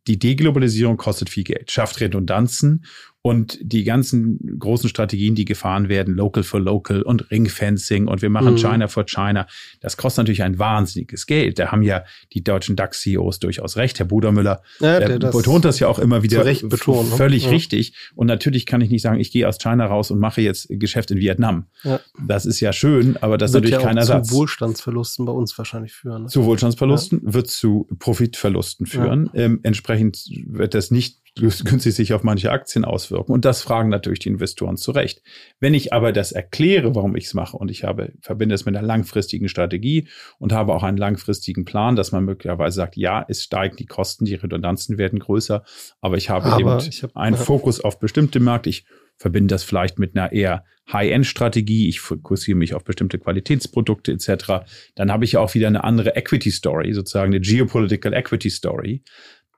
Die Deglobalisierung kostet viel Geld, schafft Redundanzen Und die ganzen großen Strategien, die gefahren werden, Local for Local und Ringfencing und wir machen mhm. China for China, das kostet natürlich ein wahnsinniges Geld. Da haben ja die deutschen DAX-CEOs durchaus recht. Herr Budermüller ja, äh, betont das ja auch immer wieder betonen, ne? völlig ja. richtig. Und natürlich kann ich nicht sagen, ich gehe aus China raus und mache jetzt Geschäft in Vietnam. Ja. Das ist ja schön, aber das wird ist natürlich ja kein Ersatz. Zu Wohlstandsverlusten bei uns wahrscheinlich führen. Ne? Zu Wohlstandsverlusten wird zu Profitverlusten führen. Ähm, entsprechend wird das nicht günstig sich auf manche Aktien auswirken. Und das fragen natürlich die Investoren zu Recht. Wenn ich aber das erkläre, warum ich es mache, und ich habe, verbinde es mit einer langfristigen Strategie und habe auch einen langfristigen Plan, dass man möglicherweise sagt, ja, es steigen die Kosten, die Redundanzen werden größer, aber ich habe aber eben ich hab, einen. Fokus auf bestimmte Märkte. Ich verbinde das vielleicht mit einer eher High-End-Strategie. Ich fokussiere mich auf bestimmte Qualitätsprodukte etc. Dann habe ich auch wieder eine andere Equity-Story, sozusagen eine Geopolitical Equity-Story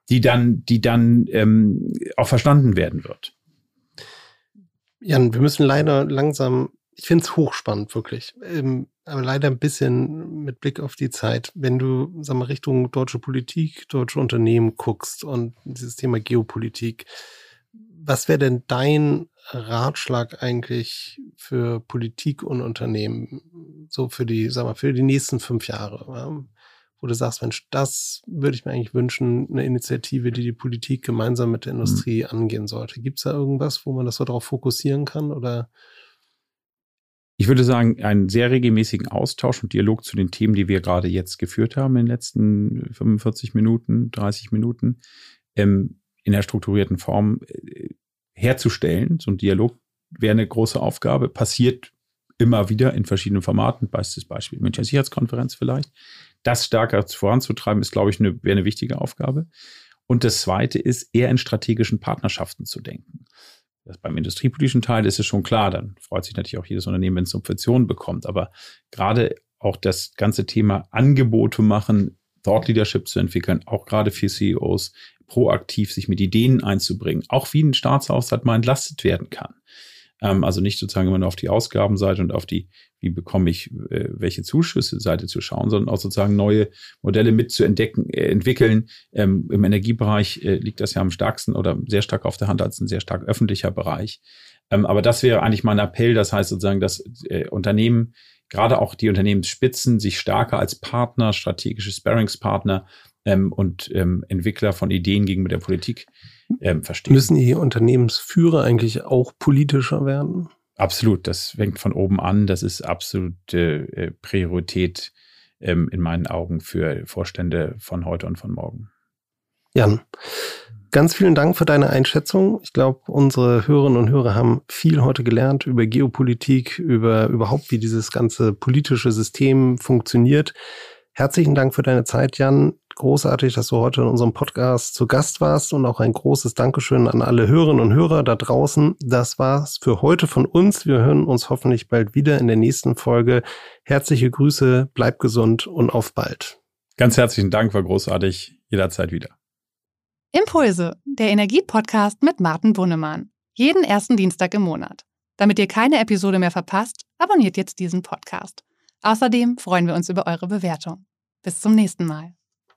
die dann, die dann ähm, auch verstanden werden wird. Jan, wir müssen leider langsam, ich finde es hochspannend, wirklich. Ähm, aber leider ein bisschen mit Blick auf die Zeit. Wenn du, sag mal, Richtung deutsche Politik, deutsche Unternehmen guckst und dieses Thema Geopolitik, was wäre denn dein Ratschlag eigentlich für Politik und Unternehmen, so für die, sag mal, für die nächsten fünf Jahre? Wo du sagst, Mensch, das würde ich mir eigentlich wünschen, eine Initiative, die die Politik gemeinsam mit der mhm. Industrie mhm. angehen sollte. Gibt es da irgendwas, wo man das so darauf fokussieren kann oder? Ich würde sagen, einen sehr regelmäßigen Austausch und Dialog zu den Themen, die wir gerade jetzt geführt haben in den letzten 45 Minuten, 30 Minuten, ähm, in der strukturierten Form äh, herzustellen. So ein Dialog wäre eine große Aufgabe, passiert immer wieder in verschiedenen Formaten, bestes Beispiel Münchner Sicherheitskonferenz vielleicht das stärker voranzutreiben, ist, glaube ich, eine, wäre eine wichtige Aufgabe. Und das Zweite ist, eher in strategischen Partnerschaften zu denken. Das beim industriepolitischen Teil ist es schon klar, dann freut sich natürlich auch jedes Unternehmen, wenn es Subventionen bekommt. Aber gerade auch das ganze Thema Angebote machen, Thought Leadership zu entwickeln, auch gerade für CEOs, proaktiv sich mit Ideen einzubringen, auch wie ein Staatshaushalt mal entlastet werden kann. Ähm, also nicht sozusagen immer nur auf die Ausgabenseite und auf die, wie bekomme ich äh, welche Zuschüsse Seite zu schauen, sondern auch sozusagen neue Modelle mit zu entdecken, äh, entwickeln. Ähm, Im Energiebereich äh, liegt das ja am stärksten oder sehr stark auf der Hand als ein sehr stark öffentlicher Bereich. Ähm, aber das wäre eigentlich mein Appell. Das heißt sozusagen, dass äh, Unternehmen gerade auch die Unternehmensspitzen sich stärker als Partner, strategische Sparringspartner ähm, und ähm, Entwickler von Ideen gegenüber der Politik ähm, verstehen. Müssen die Unternehmensführer eigentlich auch politischer werden? Absolut, das fängt von oben an. Das ist absolute äh, Priorität ähm, in meinen Augen für Vorstände von heute und von morgen. Jan, ganz vielen Dank für deine Einschätzung. Ich glaube, unsere Hörerinnen und Hörer haben viel heute gelernt über Geopolitik, über überhaupt, wie dieses ganze politische System funktioniert. Herzlichen Dank für deine Zeit, Jan großartig, dass du heute in unserem Podcast zu Gast warst und auch ein großes Dankeschön an alle Hörerinnen und Hörer da draußen. Das war's für heute von uns. Wir hören uns hoffentlich bald wieder in der nächsten Folge. Herzliche Grüße, bleib gesund und auf bald. Ganz herzlichen Dank, war großartig. Jederzeit wieder. Impulse, der Energiepodcast mit Martin Bunnemann. Jeden ersten Dienstag im Monat. Damit ihr keine Episode mehr verpasst, abonniert jetzt diesen Podcast. Außerdem freuen wir uns über eure Bewertung. Bis zum nächsten Mal.